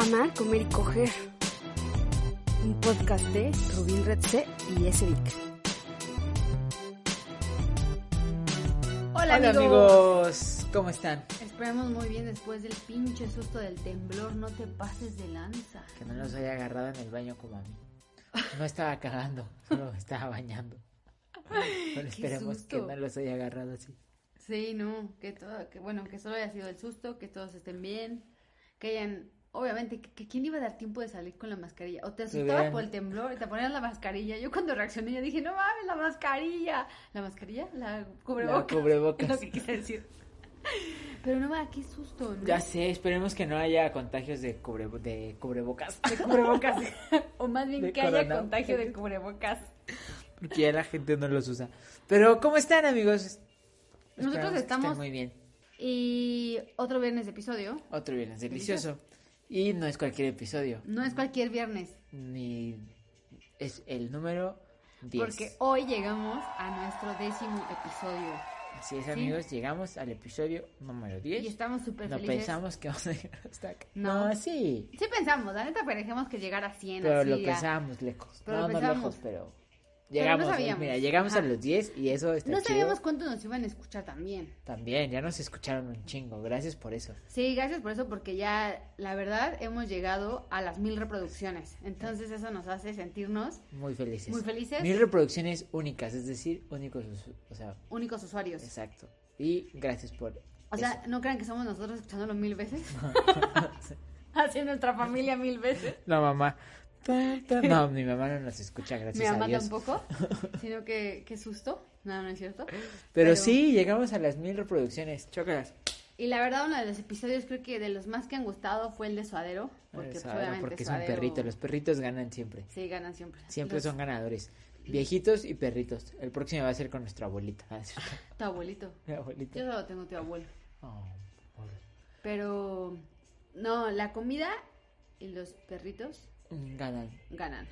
Amar, comer y coger. Un podcast de Rubín Redse y Esedic. Hola, amigos. ¿cómo están? Esperemos muy bien después del pinche susto del temblor, no te pases de lanza. Que no los haya agarrado en el baño como a mí. No estaba cagando, solo estaba bañando. Pero esperemos que no los haya agarrado así. Sí, no, que todo, que bueno, que solo haya sido el susto, que todos estén bien, que hayan obviamente, que, quién iba a dar tiempo de salir con la mascarilla. O te asustaba por el temblor y te ponías la mascarilla. Yo cuando reaccioné, yo dije, no mames, la mascarilla. ¿La mascarilla? La cubrebocas. La cubrebocas. Es lo que quise decir. Pero no va, qué susto, ¿no? Ya sé, esperemos que no haya contagios de, cubre, de cubrebocas. De cubrebocas. o más bien que haya contagio de cubrebocas. Porque ya la gente no los usa. Pero, ¿cómo están, amigos? Nosotros estamos. muy bien. Y otro viernes de episodio. Otro viernes delicioso. Y no es cualquier episodio. No es cualquier viernes. Ni es el número 10. Porque hoy llegamos a nuestro décimo episodio. Así es, amigos, llegamos al episodio número 10. Y estamos súper felices. No pensamos que vamos a llegar hasta acá. No, sí. Sí pensamos, la neta, pero que llegar a 100. Pero lo pensábamos lejos. no, no lejos, pero Llegamos, eh, mira, llegamos a los 10 y eso está No sabíamos cuánto nos iban a escuchar también. También, ya nos escucharon un chingo. Gracias por eso. Sí, gracias por eso, porque ya, la verdad, hemos llegado a las mil reproducciones. Entonces eso nos hace sentirnos... Muy felices. Muy felices. Mil reproducciones únicas, es decir, únicos, o sea... Únicos usuarios. Exacto. Y gracias por... O sea, ¿no crean que somos nosotros escuchándolo mil veces? Así nuestra familia mil veces. La mamá. No, mi mamá no nos escucha, gracias a Dios. Mi mamá tampoco, sino que qué susto. No, no es cierto. Pero, sí, llegamos a las mil reproducciones. Chócalas. Y la verdad, uno de los episodios creo que de los más que han gustado fue el de Suadero. Porque, pues, porque es un perrito. Los perritos ganan siempre. Sí, ganan siempre. Siempre son ganadores. Viejitos y perritos. El próximo va a ser con nuestra abuelita. tu abuelito. Mi abuelito. Yo solo tengo tu abuelo. Oh, Pero, no, la comida y los perritos Ganan. Ganan.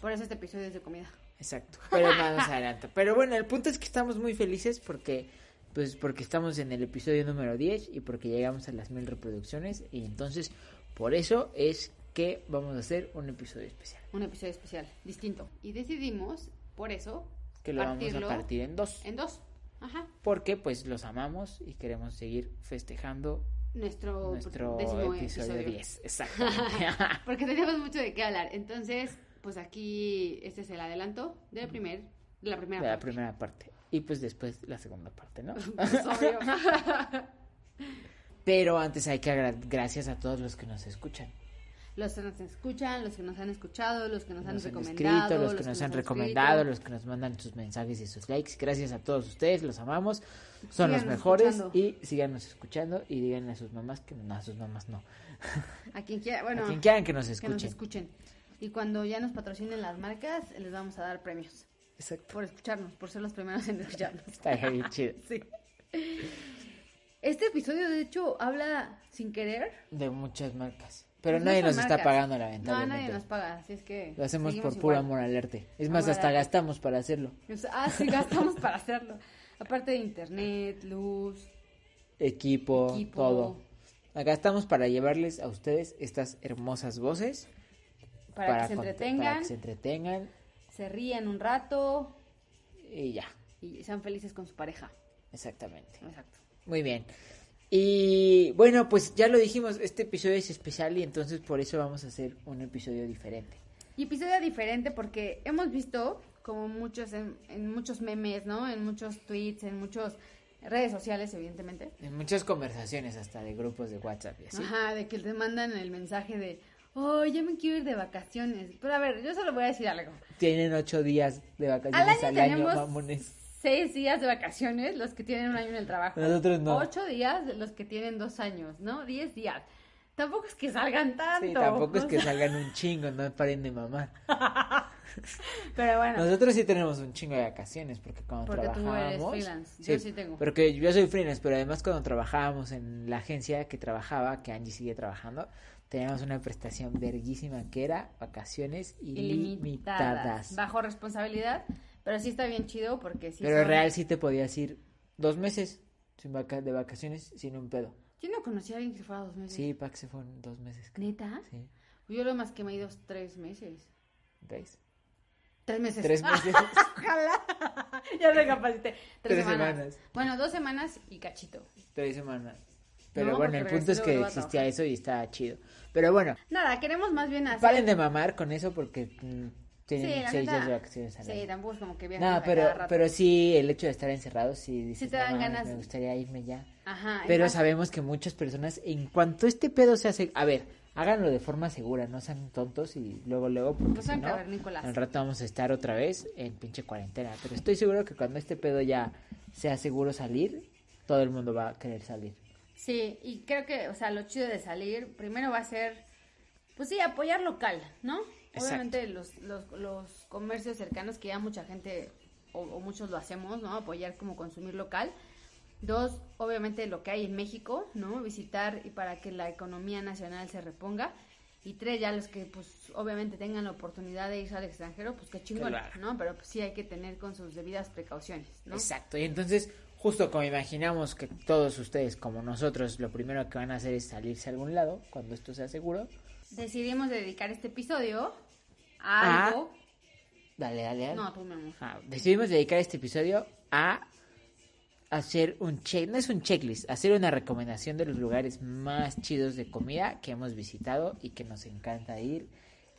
Por eso este episodio es de comida. Exacto. Pero más adelante. Pero bueno, el punto es que estamos muy felices porque pues porque estamos en el episodio número 10 y porque llegamos a las mil reproducciones y entonces por eso es que vamos a hacer un episodio especial. Un episodio especial, distinto. Y decidimos, por eso, que lo vamos a partir en dos. En dos. Ajá. Porque pues los amamos y queremos seguir festejando nuestro, nuestro episodio, 10. Exactamente. Porque tenemos mucho de qué hablar. Entonces, pues aquí este es el adelanto de la, primer, de la primera de parte. la primera parte. Y pues después la segunda parte, ¿no? Pues, obvio. Pero antes hay que dar gracias a todos los que nos escuchan los que nos escuchan, los que nos han escuchado, los que nos, han recomendado, los, que nos, han recomendado, los que nos mandan sus mensajes y sus likes. Gracias a todos ustedes, los amamos, son los mejores y síganos escuchando y díganle a sus mamás que no, a sus mamás no. A quien quiera, bueno, a quien quieran que nos escuchen. Que nos escuchen. Y cuando ya nos patrocinen las marcas, les vamos a dar premios. Exacto. Por escucharnos, por ser los primeros en escucharnos. Está bien chido. sí. Este episodio, de hecho, habla sin querer de muchas marcas. Pero nadie nos está pagando, lamentablemente. No, nadie nos paga, así es que... Lo hacemos por puro amor al arte. Es más, hasta gastamos para hacerlo. Ah, sí, gastamos para hacerlo. Aparte de internet, luz... Equipo, todo. Gastamos para llevarles a ustedes estas hermosas voces. Para, que se entretengan. Para que se entretengan. Se rían un rato. Y ya. Y sean felices con su pareja. Exactamente. Exacto. Muy bien. Y bueno, pues ya lo dijimos, este episodio es especial y entonces por eso vamos a hacer un episodio diferente. Y episodio diferente porque hemos visto como muchos en, muchos memes, ¿no? En muchos tweets, en muchas redes sociales, evidentemente. En muchas conversaciones hasta de grupos de WhatsApp y así. Ajá, de que te mandan el mensaje de, oh, yo me quiero ir de vacaciones. Pero a ver, yo solo voy a decir algo. Tienen ocho días de vacaciones al año, mamones seis días de vacaciones los que tienen un año en el trabajo. Nosotros no. Ocho días los que tienen dos años, ¿no? Diez días. Tampoco es que salgan tanto. Sí, tampoco es que salgan un chingo, no paren de mamar. Pero bueno, Nosotros sí tenemos un chingo de vacaciones porque cuando Porque tú eres trabajábamos... freelance, yo sí tengo. Porque yo soy freelance, pero además cuando trabajábamos en la agencia que trabajaba, que Angie sigue trabajando, teníamos una prestación verguísima que era vacaciones ilimitadas. ilimitadas. Bajo responsabilidad. Pero sí está bien chido porque sí. pero son- real sí te podías ir dos meses sin vaca- de vacaciones sin un pedo. Yo no conocí a alguien que se fuera dos meses. Sí, Pac se fueron dos meses. ¿Neta? Sí, Yo lo más que me he ido es tres meses. ¿ves? Tres meses. Tres meses. Ojalá. ya recapacité. Tres, Tres semanas. semanas. Bueno, dos semanas y cachito. Tres semanas. Pero No, bueno, el punto es que existía eso y estaba chido. Pero bueno, Nada, queremos más bien hacer. paren de mamar con eso porque mm, Sí, tienen la seis días de vacaciones al Sí, tampoco es como que viajan No, pero, cada rato. pero sí, el hecho de estar encerrados, sí, dices, te "No dan ganas". me gustaría irme ya. Ajá. Pero sabemos que muchas personas, en cuanto este pedo se hace, a ver, háganlo de forma segura, no sean tontos y luego, luego, porque No si sean no, cavernícolas. al rato vamos a estar otra vez en pinche cuarentena. Pero estoy seguro que cuando este pedo ya sea seguro salir, todo el mundo va a querer salir. Sí, y creo que, o sea, lo chido de salir, primero va a ser, pues sí, apoyar local, ¿no? Exacto. Obviamente los, los, los comercios cercanos, que ya mucha gente, o, o muchos lo hacemos, ¿no? Apoyar como consumir local. Dos, obviamente lo que hay en México, ¿no? Visitar y para que la economía nacional se reponga. Y tres, ya los que, pues, obviamente tengan la oportunidad de irse al extranjero, pues qué chingón, Claro. ¿no? Pero pues sí hay que tener con sus debidas precauciones, ¿no? Exacto, y entonces, justo como imaginamos que todos ustedes, como nosotros, lo primero que van a hacer es salirse a algún lado, cuando esto sea seguro. Decidimos dedicar este episodio Ah. a algo. Dale, dale, dale. No, tú, amor. Ah, decidimos dedicar este episodio a hacer un check, no es un checklist, hacer una recomendación de los lugares más chidos de comida que hemos visitado y que nos encanta ir,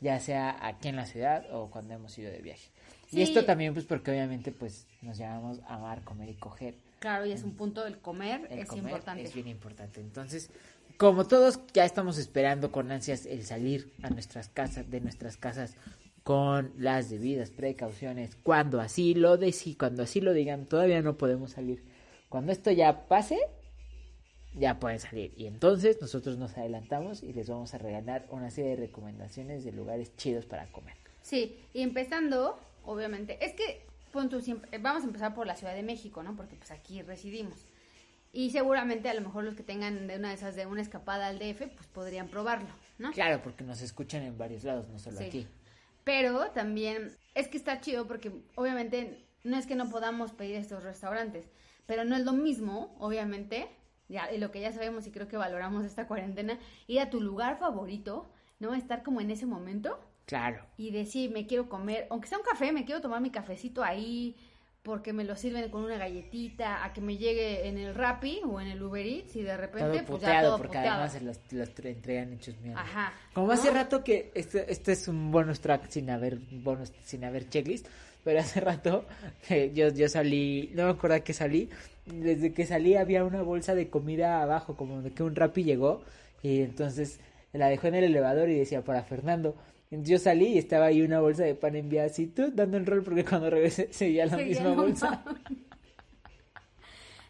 ya sea aquí en la ciudad o cuando hemos ido de viaje. Sí. Y esto también pues porque obviamente pues nos llamamos amar, comer y coger. Claro, y es un punto del comer, El es comer importante. es bien importante. Entonces, como todos ya estamos esperando con ansias el salir a nuestras casas, de nuestras casas con las debidas precauciones, cuando así lo deci, cuando así lo digan, todavía no podemos salir. Cuando esto ya pase, ya pueden salir. Y entonces nosotros nos adelantamos y les vamos a regalar una serie de recomendaciones de lugares chidos para comer. Sí, y empezando, obviamente, es que siempre, vamos a empezar por la Ciudad de México, ¿no? Porque pues aquí residimos. Y seguramente a lo mejor los que tengan de una de esas de una escapada al DF, pues podrían probarlo, ¿no? Claro, porque nos escuchan en varios lados, no solo Sí. aquí. Pero también es que está chido porque obviamente no es que no podamos pedir estos restaurantes, pero no es lo mismo, obviamente, ya, y lo que ya sabemos y creo que valoramos esta cuarentena, ir a tu lugar favorito, ¿no? Estar como en ese momento Claro. y decir, me quiero comer, aunque sea un café, me quiero tomar mi cafecito ahí porque me lo sirven con una galletita, a que me llegue en el Rappi o en el Uber Eats y de repente todo pues puteado, ya todo porque puteado. además se los, los tre- entregan hechos mierda. Ajá. Como ¿No? hace rato que este, este es un bonus track sin haber bonus, sin haber checklist, pero hace rato que yo, yo salí, no me acuerdo que salí, desde que salí había una bolsa de comida abajo, como de que un Rappi llegó y entonces la dejó en el elevador y decía para Fernando. Yo salí y estaba ahí una bolsa de pan enviada así, tú dando el rol porque cuando regresé seguía la Seguía misma bolsa.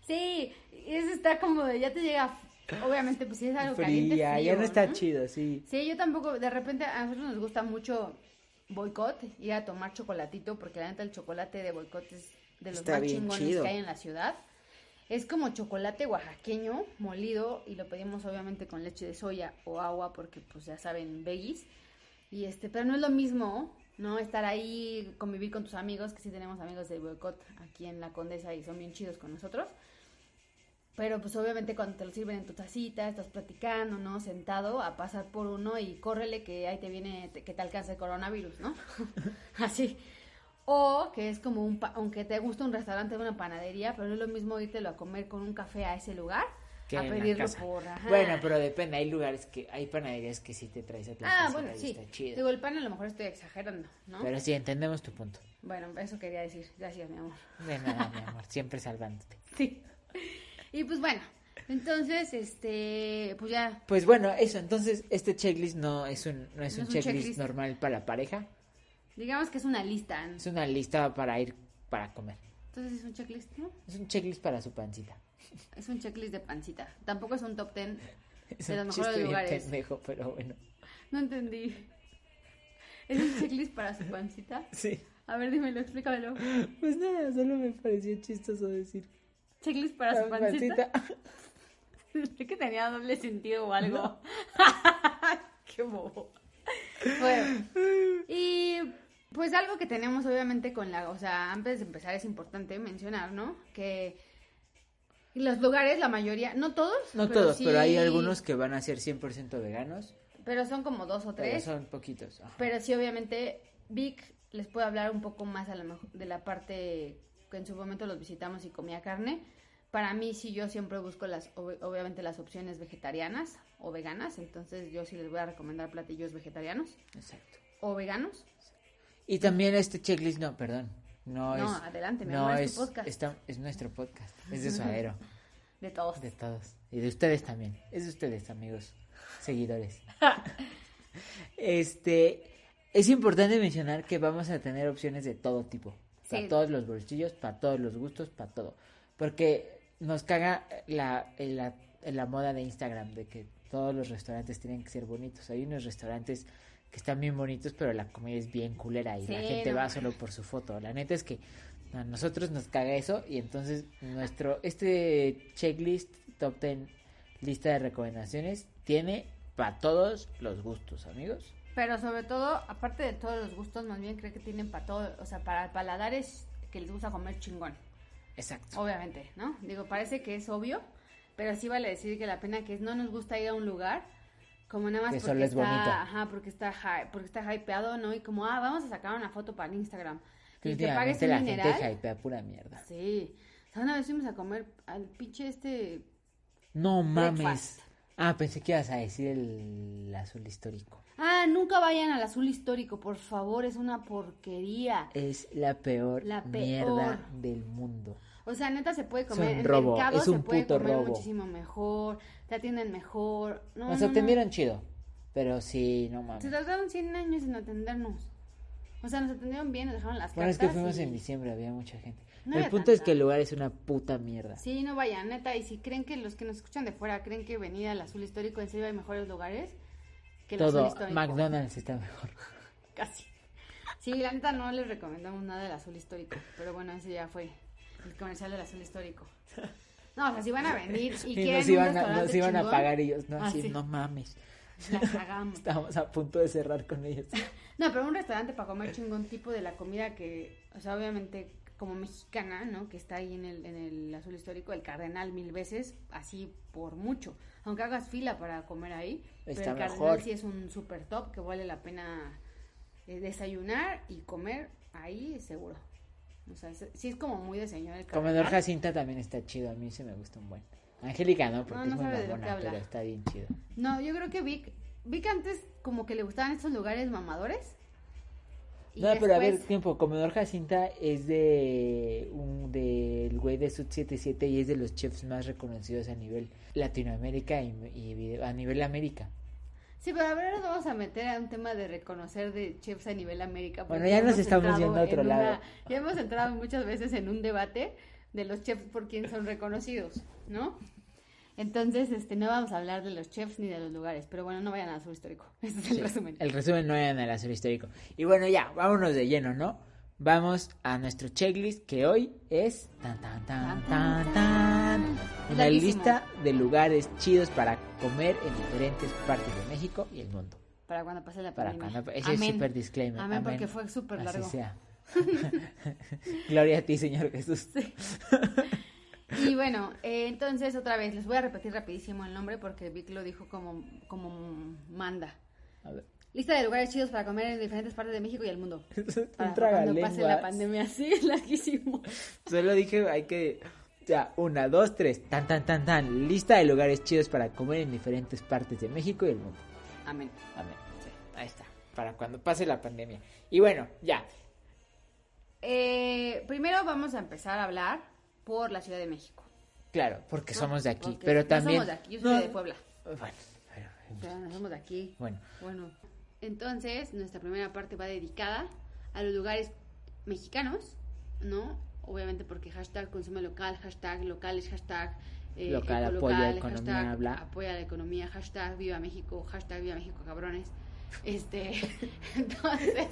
Sí, eso está como de, ya te llega, obviamente, pues si es algo caliente, Fría, ya frío, no está chido, sí. Sí, yo tampoco, de repente a nosotros nos gusta mucho boicot, ir a tomar chocolatito, porque la neta el chocolate de boicot es de los Está más chingones chido. que hay en la ciudad. Es como chocolate oaxaqueño, molido, y lo pedimos obviamente con leche de soya o agua, porque pues ya saben, veggies. Y este, pero no es lo mismo, ¿no? Estar ahí, convivir con tus amigos, que sí tenemos amigos de boicot aquí en la Condesa y son bien chidos con nosotros. Pero pues obviamente cuando te lo sirven en tu tacita, estás platicando, ¿no? Sentado a pasar por uno y córrele que ahí te viene, que te alcance el coronavirus, ¿no? Así. O que es como un, pa- aunque te gusta un restaurante una panadería, pero no es lo mismo írtelo a comer con un café a ese lugar, que a pedirlo por... ajá. Bueno, pero depende, hay lugares que, hay panaderías que sí te traes a tu Ah, bueno, sí. está chido. Digo, el pan a lo mejor estoy exagerando, ¿no? Pero sí, entendemos tu punto. Bueno, eso quería decir. Gracias, mi amor. De nada, mi amor, siempre salvándote. Sí. Y pues bueno, entonces, este, pues ya Pues bueno, eso, entonces este checklist no es un, no es No un es un checklist, normal para la pareja, Digamos que es una lista. es una lista para ir para comer. Entonces es un checklist, ¿no? Es un checklist para su pancita. Es un checklist de pancita. Tampoco es un top ten Es de un los mejores lugares. pendejo, pero bueno. No entendí. ¿Es un checklist para su pancita? Sí. A ver, dímelo, explícamelo. Pues nada, solo me pareció chistoso decir. ¿Checklist para su "La pancita? pancita". Pensé que tenía doble sentido o algo. Qué bobo. Bueno, y pues algo que tenemos obviamente con la, o sea, antes de empezar es importante mencionar, ¿no? Que los lugares, la mayoría, no todos, No pero todos, sí- pero hay algunos que van a ser 100% veganos. pero son como dos o Pero tres. son poquitos. ajá. Pero sí, obviamente, Vic les puede hablar un poco más a lo mejor de la parte que en su momento los visitamos y comía carne. Para mí, sí, yo siempre busco las, ob- obviamente, las opciones vegetarianas o veganas. Entonces, yo sí les voy a recomendar platillos vegetarianos Exacto. o veganos. Y también este checklist, no, perdón. No, No, es. adelante, mi no amor, es es, tu podcast. está- es nuestro podcast. Es de Suadero. De todos. De todos. Y de ustedes también. Es de ustedes, amigos. Seguidores. este. Es importante mencionar que vamos a tener opciones de todo tipo. Para Sí. todos los bolsillos, para todos los gustos, para todo. Porque nos caga la, la, la moda de Instagram de que todos los restaurantes tienen que ser bonitos. Hay unos restaurantes que están bien bonitos, pero la comida es bien culera y la gente no va solo por su foto. La neta es que a nosotros nos caga eso y entonces nuestro este checklist top 10 lista de recomendaciones tiene para todos los gustos, amigos. Pero sobre todo, aparte de todos los gustos, más bien creo que tienen para todo, o sea, para paladares que les gusta comer chingón. Exacto. Obviamente, ¿no? Digo, parece que es obvio, pero sí vale decir que la pena que es no nos gusta ir a un lugar como nada más Que porque solo es está, bonito. ajá, porque está hy- porque está hypeado, ¿no? Y como, ah, vamos a sacar una foto para Instagram. Y que pagues un la mineral. gente hypea pura mierda. Sí. O sea, una vez fuimos a comer al pinche este No mames. Breakfast. Ah, pensé que ibas a decir el azul histórico. Ah, nunca vayan al azul histórico, por favor, es una porquería. Es la peor, La mierda peor. del mundo. O sea, neta se puede Es comer un en robo, mercado, es se un puede puto comer robo. muchísimo mejor, te atienden mejor. No, Nos no, no. atendieron chido, pero sí, no Se mames. tardaron 100 años en atendernos. O sea, nos atendieron bien, nos dejaron las Bueno, es cartas. que fuimos y- en diciembre, había mucha gente. No el punto es que el lugar es una puta mierda. Sí, no vayan, neta. Y si creen que los que nos escuchan de fuera creen que venir al azul histórico en serio hay mejores lugares que el azul Todo, histórico. McDonald's está mejor. Casi. Sí, la neta no les recomendamos nada del azul histórico. Pero bueno, ese ya fue el comercial del azul histórico. No, o sea, si van a venir y, Y quieren nos un iban, a, nos iban a pagar ellos, no, Ah, sí. no mames. La cagamos. Estábamos a punto de cerrar con ellos. No, pero un restaurante para comer chingón tipo de la comida que, o sea, obviamente como mexicana, ¿no? Que está ahí en el, en el azul histórico, el Cardenal mil veces, así por mucho. Aunque hagas fila para comer ahí, Está pero el Cardenal sí es un super top que vale la pena eh, desayunar y comer ahí seguro. O sea, es- sí es como muy de señor el Comedor Cardenal. Jacinta también está chido, a mí se me gusta un buen. Angélica no, porque No, es no muy lo que mamona, pero está bien chido. No, yo creo que Vic, Vic antes como que le gustaban estos lugares mamadores. No, pero a ver, tiempo, Comedor Jacinta es de un del güey de Sud 77 y es de los chefs más reconocidos a nivel Latinoamérica y, a nivel América. Sí, pero a ver, ahora nos vamos a meter a un tema de reconocer de chefs a nivel América. Bueno, ya nos estamos yendo a otro una- lado. ya hemos entrado muchas veces en un debate de los chefs por quién son reconocidos, ¿no? Entonces, este, no vamos a hablar de los chefs ni de los lugares, pero bueno, no vayan a sur histórico. Este es el resumen. El resumen no en el azul histórico. Y bueno, ya, vámonos de lleno, ¿no? Vamos a nuestro checklist que hoy es tan tan tan tan tan una lista de lugares chidos para comer en diferentes partes de México y el mundo. Para cuando pase la Para pandemia. cuando ese es Amén. super disclaimer. Amén, porque fue súper Así largo. sea. Gloria a ti, Señor Jesús. Y bueno, eh, entonces otra vez, les voy a repetir rapidísimo el nombre porque Vic lo dijo como, como manda. A ver. Lista de lugares chidos para comer en diferentes partes de México y el mundo. Para cuando pase la pandemia, sí, es larguísimo. Solo dije, hay que. Ya, una, dos, tres. Tan, tan, tan, tan. Lista de lugares chidos para comer en diferentes partes de México y el mundo. Amén. Amén. Sí, ahí está. Para cuando pase la pandemia. Y bueno, ya. Eh, primero vamos a empezar a hablar por la Ciudad de México. Claro, porque ¿no? somos de aquí. Porque pero no también. somos de aquí, yo soy No, de Puebla. Bueno, pero- no somos de aquí. bueno. Bueno, entonces nuestra primera parte va dedicada a los lugares mexicanos, ¿no? obviamente porque hashtag consume local, hashtag locales, hashtag eh, Local, apoya economía, hashtag bla. apoya la economía, hashtag viva México, hashtag viva México cabrones. Este, entonces,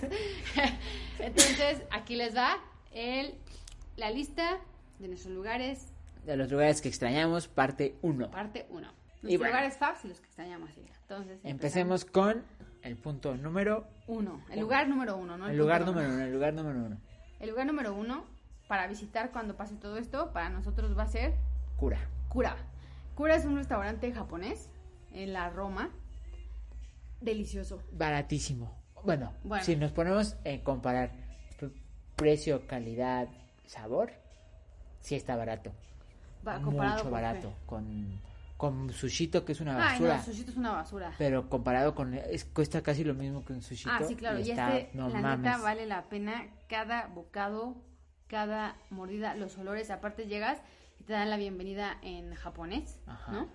entonces aquí les va el, la lista de nuestros lugares, De los lugares que extrañamos, parte 1. parte 1. Y Nuestros bueno. lugares faps y los que extrañamos. sí. Entonces, Empecemos con el punto número Uno, el lugar número uno, ¿no? el lugar número uno, el lugar número uno. El lugar número uno para visitar cuando pase todo esto, para nosotros va a ser Cura. Kura. Kura es un restaurante japonés en la Roma. Delicioso. Baratísimo. Bueno, Bueno. si nos ponemos en comparar precio, calidad, sabor, sí está barato. Va, comparado Mucho con barato. qué. Con, con sushito, que es una Ay, basura. no, sushito es una basura. Pero comparado con... Es, cuesta casi lo mismo que un sushito. Ah, sí, claro. Y, está- este, no la mames. neta, vale la pena cada bocado, cada mordida, los olores. Aparte llegas y te dan la bienvenida en japonés, Ajá. ¿no?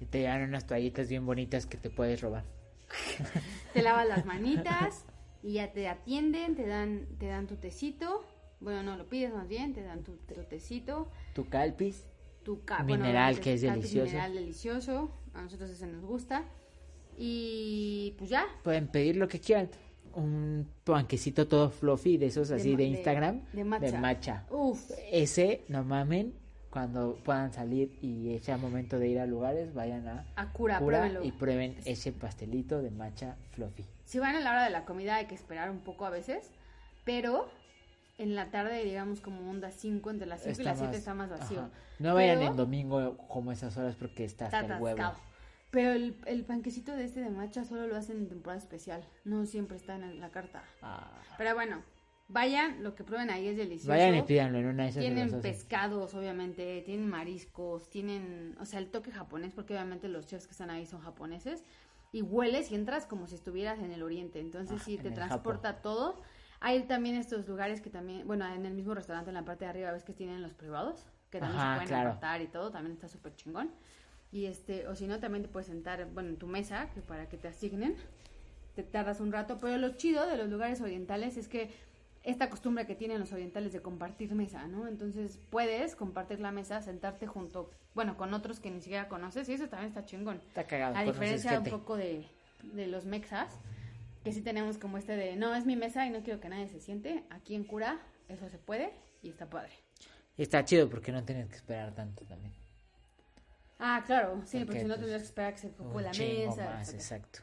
Y te dan unas toallitas bien bonitas que te puedes robar. Te lavas las manitas y ya te atienden, te dan, te dan tu tecito. Bueno, no, lo pides más bien, te dan tu, tu tecito. Tu calpis. tu ca- Mineral, bueno, que es delicioso. Mineral delicioso, a nosotros ese nos gusta. Y pues ya. Pueden pedir lo que quieran. Un panquecito todo fluffy de esos así de, Instagram. De, matcha. matcha. Uf, Ese, no mamen, cuando puedan salir y sea momento de ir a lugares, vayan a a cura, Cura y prueben ese pastelito de matcha fluffy. Si van a la hora de la comida hay que esperar un poco a veces, pero en la tarde, digamos como onda 5, entre las 5 y las 7 más- está más vacío. ajá. No vayan en domingo como esas horas porque está Está hasta el huevo. Pero el, el panquecito de este de matcha solo lo hacen en temporada especial, no siempre está en la carta. Ah. Pero bueno, vayan, lo que prueben ahí es delicioso. Vayan y pídanlo en una de esas Tienen pescados, obviamente, tienen mariscos, tienen, o sea, el toque japonés, porque obviamente los chefs que están ahí son japoneses, y hueles y entras como si estuvieras en el oriente, entonces Ah, sí, en te transporta todo. Hay también estos lugares que también, bueno, en el mismo restaurante en la parte de arriba ves que tienen los privados, que también Ajá, se pueden claro. apartar y todo, también está súper chingón. Y este, o si no, también te puedes sentar, bueno, en tu mesa, que para que te asignen, te tardas un rato, pero lo chido de los lugares orientales es que esta costumbre que tienen los orientales de compartir mesa, ¿no? Entonces puedes compartir la mesa, sentarte junto, bueno, con otros que ni siquiera conoces y eso también está chingón. Está cagado. A conoces diferencia un poco de, de los mexas, que sí tenemos como este de, no, es mi mesa y no quiero que nadie se siente. Aquí en Cura eso se puede y está padre. Y está chido porque no tienes que esperar tanto también. Ah, claro, sí, Porque, porque si no pues, tendrías que esperar a que se ocupe la mesa. más, exacto.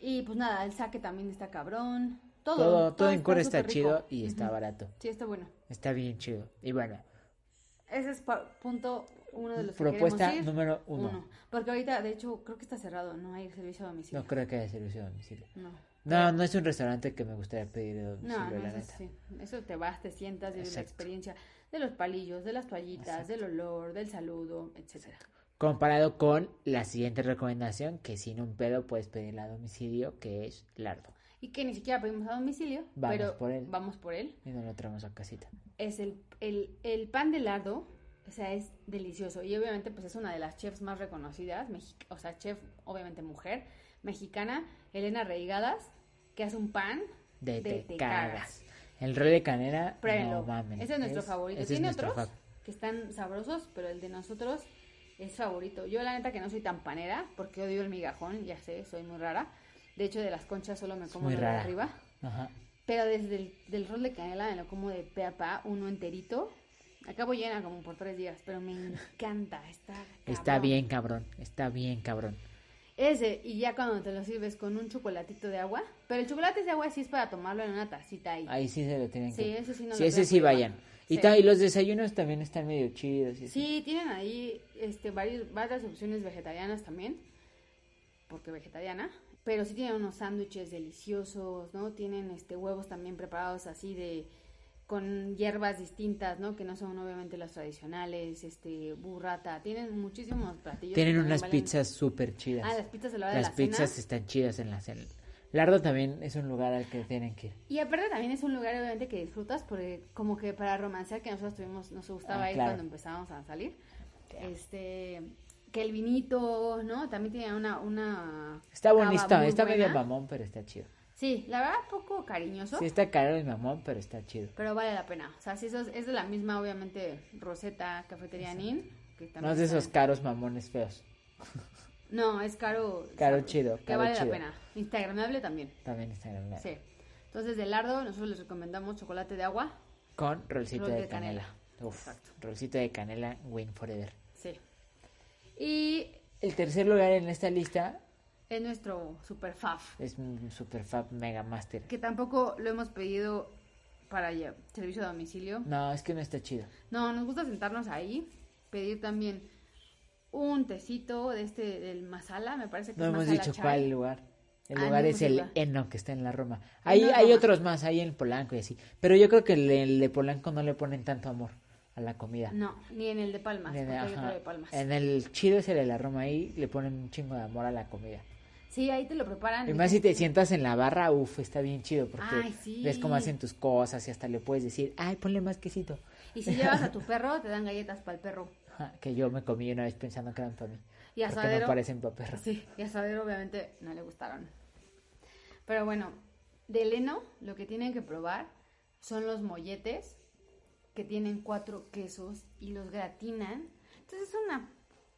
Y pues nada, el saque también está cabrón. Todo, Todo, todo, en Cura está chido y está barato. Sí, está bueno. Está bien chido. Y bueno, Ese es punto uno de los propuesta ir. número uno. Porque ahorita, de hecho, creo que está cerrado, no hay servicio a domicilio. No creo que haya servicio a domicilio. No. No, no es un restaurante que me gustaría pedir domicilio, No, no la es neta. así. Eso te vas, te sientas, vives la experiencia de los palillos, de las toallitas, del olor, del saludo, etcétera. Comparado con la siguiente recomendación, que sin un pedo puedes pedirla a domicilio, que es lardo. Y que ni siquiera pedimos a domicilio, Vamos pero por él. vamos por él. Y nos lo traemos a casita. Es el, el, el pan de lardo, o sea, es delicioso. Y obviamente, pues es una de las chefs más reconocidas, mexi- o sea, chef, obviamente mujer, mexicana, Elena Reigadas, que hace un pan De, de te cagas. El rey de canela, Pruébenlo. no mames. Ese es nuestro favorito. es Tiene nuestro otros fa- que están sabrosos, pero el de nosotros es favorito. Yo la neta que no soy tan panera, porque odio el migajón, ya sé, soy muy rara. De hecho, de las conchas solo me como de arriba. Ajá. Pero desde el del rol de canela me lo como de pe a pa, uno enterito. Acabo llena como por tres días, pero me encanta. Está, Está bien cabrón, está bien cabrón. Ese, y ya cuando te lo sirves con un chocolatito de agua. Pero el chocolate de agua sí es para tomarlo en una tacita ahí. Ahí sí se lo tienen Sí, que... ese sí no sí, lo ese sí vayan. Y, Sí. y los desayunos también están medio chidos. y así. Sí, tienen ahí este, varios, varias opciones vegetarianas también, porque vegetariana, pero sí tienen unos sándwiches deliciosos, ¿no? Tienen este huevos también preparados así de con hierbas distintas, ¿no? Que no son obviamente las tradicionales, este burrata, tienen muchísimos platillos. Tienen unas valen- pizzas súper chidas. Ah, las pizzas de la hora de Las la pizzas cena. están chidas en la cena. Lardo también es un lugar al que tienen que ir. Y aparte también es un lugar obviamente que disfrutas porque como que para romancear que nosotros tuvimos, nos gustaba Ah, ir claro. cuando empezábamos a salir. Este, que el vinito, ¿no? También tiene una, una Está bonito, está medio mamón, pero está chido. Sí, la verdad, poco cariñoso. Sí, está caro el mamón, pero está chido. Pero vale la pena. O sea, sí, eso es, es de la misma, obviamente, Rosetta Cafetería Nin. Que No es de esos caros mamones feos. No, es caro. Caro sabroso, chido, Que caro vale chido. la pena. Instagramable también. También la- Sí. Entonces, de lardo, nosotros les recomendamos chocolate de agua. Con rolcito Rol de, de canela. canela. Uf, rolcito de canela, win forever. Sí. Y El tercer lugar en esta lista es nuestro super faf. es un super fab mega master. Que tampoco lo hemos pedido para lle- servicio a domicilio. No, es que no está chido. No, nos gusta sentarnos ahí, pedir también un tecito de este, del masala, me parece que No es hemos masala dicho chai. cuál lugar. El Ah, lugar no es hemos el dicho. Eno, que está en la Roma. Eno hay Roma. otros más, hay en Polanco y así. Pero yo creo que el, el de Polanco no le ponen tanto amor a la comida. No, ni en el de Palmas, en- otro de Palmas. En el chido es el de la Roma, ahí le ponen un chingo de amor a la comida. Sí, ahí te lo preparan. Y más si te sientas en la barra, uff, está bien chido porque Ay, sí. ves cómo hacen tus cosas y hasta le puedes decir, ay, ponle más quesito. Y si llevas a tu perro, te dan galletas para el perro. Que yo me comí una vez pensando que eran para mí. Y asadero. no parecen para perro. Sí, y a saber, obviamente, no le gustaron. Pero bueno, de Leno, lo que tienen que probar son los molletes, que tienen cuatro quesos y los gratinan. Entonces es una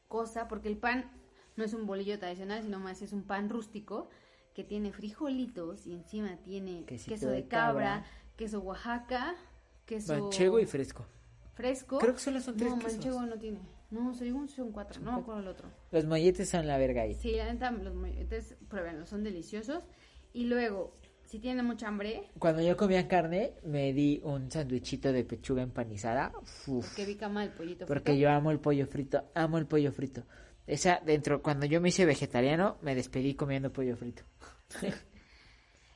cosa, porque el pan no es un bolillo tradicional, sino más es un pan rústico que tiene frijolitos y encima tiene Quesito queso de cabra, cabra. queso Oaxaca, queso Manchego y fresco. fresco. Creo que solo son tres No, quesos. manchego no tiene. No, según son cuatro, no me acuerdo el otro. Los molletes son la verga ahí. Sí, la neta, los molletes, pruébenlos, son deliciosos. Y luego, si tienen mucha hambre, Cuando yo comía carne, me di un sándwichito de pechuga empanizada. Uf, porque vi cama del pollito porque frito. yo amo el pollo frito, amo el pollo frito. Esa, dentro, cuando yo me hice vegetariano, me despedí comiendo pollo frito.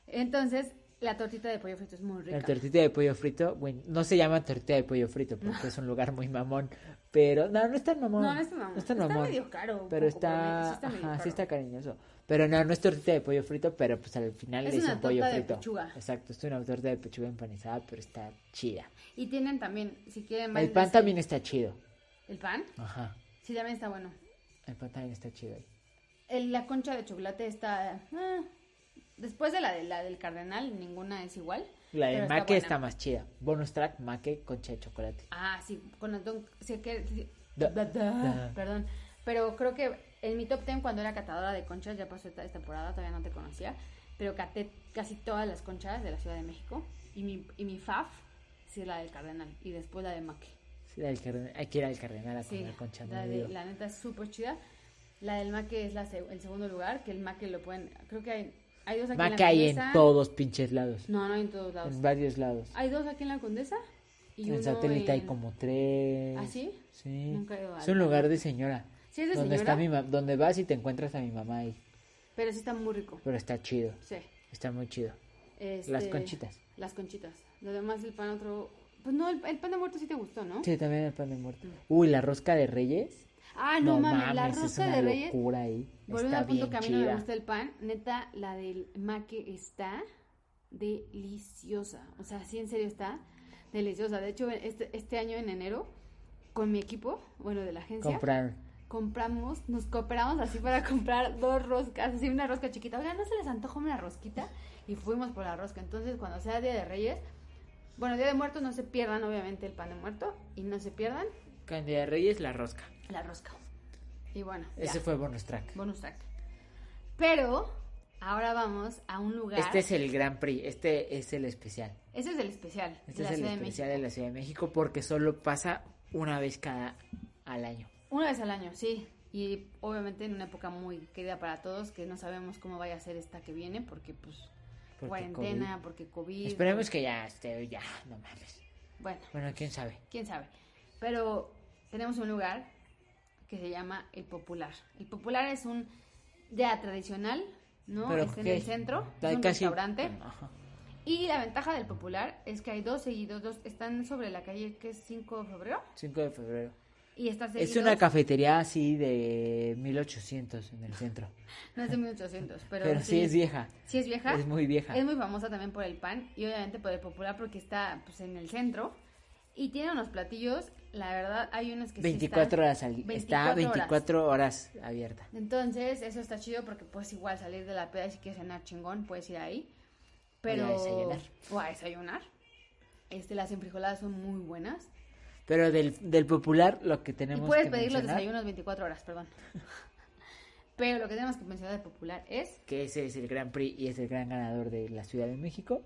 Entonces, la tortita de pollo frito es muy rica. La tortita de pollo frito, bueno, no se llama tortita de pollo frito porque es un lugar muy mamón, pero no, no es tan mamón. No, no está mamón. No es tan Está mamón. medio caro, Pero está, sí está sí cariñoso. Pero no, no es tortita de pollo frito, pero pues al final Es le hice una un pollo torta de frito. pechuga. Exacto, es una torta de pechuga empanizada, pero está chida. Y tienen también, si quieren... El más pan de- también está chido. ¿El pan? Ajá, Sí, también está bueno. El también está chido. El- la concha de chocolate está... ah, después de la, de la del cardenal, ninguna es igual. La de maque está más chida. Bonus track, maque, concha de chocolate. Ah, sí, con el don... sí, que- sí, Da- da- da, da. Perdón. Pero creo que en mi top 10 cuando era catadora de conchas, ya pasó esta esta temporada, todavía no te conocía, pero caté casi todas las conchas de la Ciudad de México. Y mi, y mi faf, sí es la del Cardenal. Y después la de Maque. Sí, la del cardenal, hay que ir al cardenal a Sí, comer concha. no la, de- la neta es súper chida. La del Maque es la, el segundo lugar, que el Maque lo pueden... Creo que hay, hay dos aquí en Maque la hay en todos pinches lados. No, no hay en todos lados. En varios lados. Hay dos aquí en la Condesa. Y en satélite hay en- como tres. ¿Ah, sí? Sí. Nunca he ido es al- un lugar de señora. Sí, es de donde señora, está mi ma- donde vas y te encuentras a mi mamá ahí. pero sí está muy rico. Pero está chido. Sí. Está muy chido. Este, Las conchitas. Las conchitas. Lo demás, el pan otro... Pues no, el, el pan de muerto sí te gustó, ¿no? Sí, también el pan de muerto. Uy, la rosca de Reyes. Ah, no, mames, la es rosca una de reyes... locura ahí. Volviendo al punto que a mí no me gusta el pan, neta, la del maque está deliciosa. O sea, sí, en serio está deliciosa. De hecho, este, este año en enero, con mi equipo, bueno, de la agencia, Compraron. compramos, nos cooperamos así para comprar dos roscas, así una rosca chiquita. Oigan, ¿no se les antoja una rosquita? Y fuimos por la rosca. Entonces, cuando sea Día de Reyes, bueno, Día de Muertos, no se pierdan, obviamente, el pan de muerto. Y no se pierdan Candida de Reyes, la rosca. la rosca. Y bueno, Ese ya, fue bonus track. bonus track. Pero, ahora vamos a un lugar. Este es el Gran Prix. Este es el especial. Ese es el especial Este de la es el de especial México. de la Ciudad de México porque solo pasa una vez cada al año. Una vez al año, sí. Y obviamente en una época muy querida para todos, que no sabemos cómo vaya a ser esta que viene, porque pues Porque cuarentena, COVID. porque COVID. Esperemos que ya esté, ya, no mames. Bueno, Bueno, quién sabe. quién sabe. Pero tenemos un lugar que se llama El Popular. El Popular es un ya tradicional, ¿no? Pero Está en el centro, es un casi- restaurante. Ajá. Y la ventaja del Popular es que hay dos seguidos, dos están sobre la calle que es 5 de febrero 5 de febrero. Y está Es una cafetería así de 1800 en el centro. No es de 1800, pero, Pero, sí, es vieja. Sí es vieja. Es muy vieja. Es muy famosa también por el pan y obviamente por el popular porque está pues en el centro y tiene unos platillos, la verdad hay unos que sí 24 están- horas al día. 24 Está horas. 24 horas abierta. Entonces, eso está chido porque puedes igual salir de la peda y si quieres cenar chingón, puedes ir ahí. Pero... O a desayunar. O a desayunar. Este, las enfrijoladas son muy buenas. Pero del, del popular lo que tenemos y puedes pedir los desayunos 24 horas, perdón. Pero lo que tenemos que mencionar de popular es... Que ese es el Gran Prix y es el gran ganador de la Ciudad de México.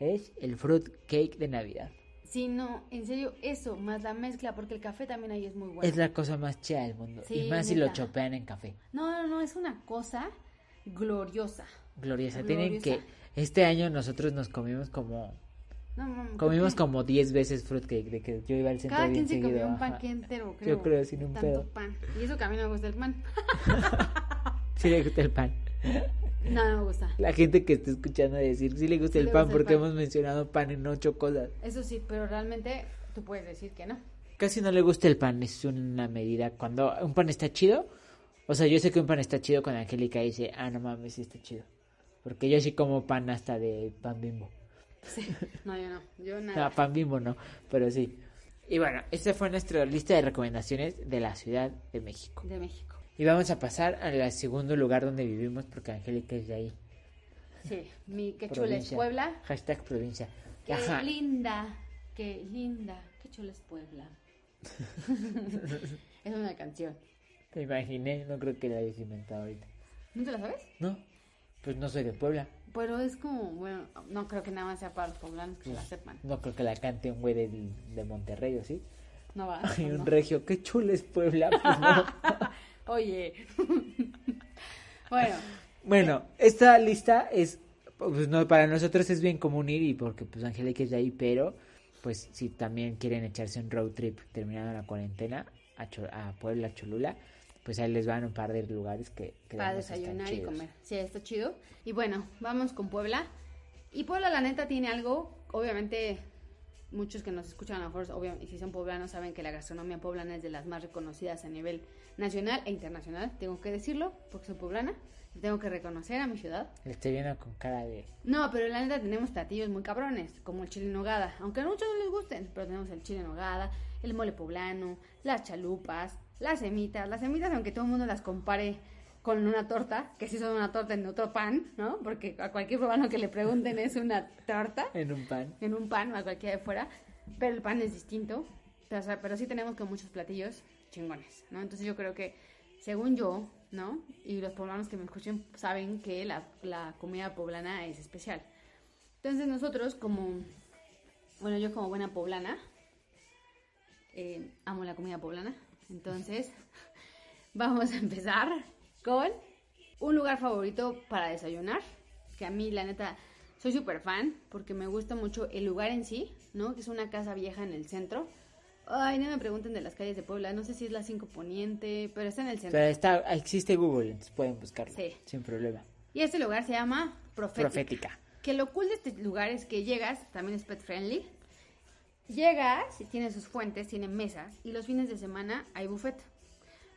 Es el fruit cake de Navidad. Sí, no, en serio, eso, más la mezcla, porque el café también ahí es muy bueno. Es la cosa más chida del mundo. y más si lo chopean en café. No, no, no, es una cosa gloriosa. Gloriosa. Tienen que... Este año nosotros nos comimos como Comimos como 10 veces fruitcake, de que yo iba al centro Cada quien se comió un pan entero, creo. Yo creo, sin un Tanto pan. Y eso que a mí no me gusta el pan. sí le gusta el pan. No, no me gusta. La gente que está escuchando decir, sí le gusta el pan porque hemos mencionado pan en ocho cosas. Eso sí, pero realmente tú puedes decir que no. Casi no le gusta el pan, es una medida. Cuando un pan está chido, o sea, yo sé que un pan está chido cuando Angélica dice, ah, no mames, sí está chido. Porque yo sí como pan hasta de pan bimbo. Sí, no, yo no, yo nada. No, pan bimbo no, pero sí. Y bueno, esta fue nuestra lista de recomendaciones de la Ciudad de México. De México. Y vamos a pasar al segundo lugar donde vivimos porque Angélica es de ahí. Sí, mi qué chula es Puebla. Hashtag provincia. Qué linda, qué linda, qué chula es Puebla. es una canción. Te imaginé, no creo que la hayas inventado ahorita. ¿No te la sabes? No, pues no soy de Puebla. Pero es como, bueno, no creo que nada más sea para los poblanos que la sepan. No creo que la cante un güey de, de Monterrey, ¿o sí? No va. Hay un regio, qué chulo es Puebla. Oye. bueno. Bueno, esta lista es, pues no, para nosotros es bien común ir y porque pues Angélica es de ahí, pero pues si también quieren echarse un road trip terminando la cuarentena a, a Puebla, Cholula, pues ahí les van un par de lugares que, para desayunar y comer. Sí, está chido. Y bueno, vamos con Puebla. Y Puebla la neta tiene algo, obviamente muchos que nos escuchan a lo mejor, obviamente, si son poblanos saben que la gastronomía poblana es de las más reconocidas a nivel nacional e internacional, tengo que decirlo, porque soy poblana, tengo que reconocer a mi ciudad. estoy viendo con cara de... No, pero la neta tenemos platillos muy cabrones, como el chile en nogada, aunque a muchos no les gusten, pero tenemos el chile en nogada, el mole poblano, las chalupas, las semitas. Las semitas, aunque todo el mundo las compare con una torta, que sí son una torta en otro pan, ¿no? Porque a cualquier poblano que le pregunten es una torta. En un pan. En un pan, a cualquiera de fuera. Pero el pan es distinto. Pero, sí tenemos que muchos platillos chingones, ¿no? Entonces yo creo que, según yo, ¿no? Y los poblanos que me escuchen saben que la, la comida poblana es especial. Entonces nosotros como, bueno, yo como buena poblana, eh, amo la comida poblana. Entonces, vamos a empezar con un lugar favorito para desayunar, que a mí la neta soy súper fan porque me gusta mucho el lugar en sí, ¿no? Que es una casa vieja en el centro. Ay, no me pregunten de las calles de Puebla, no sé si es la 5 Poniente, pero está en el centro. Pero está, existe Google, entonces pueden buscarlo. Sí. Sin problema. Y este lugar se llama Profética. Profética. Que lo cool de este lugar es que llegas, también es pet friendly, Llega, si tiene sus fuentes, tiene mesas y los fines de semana hay buffet.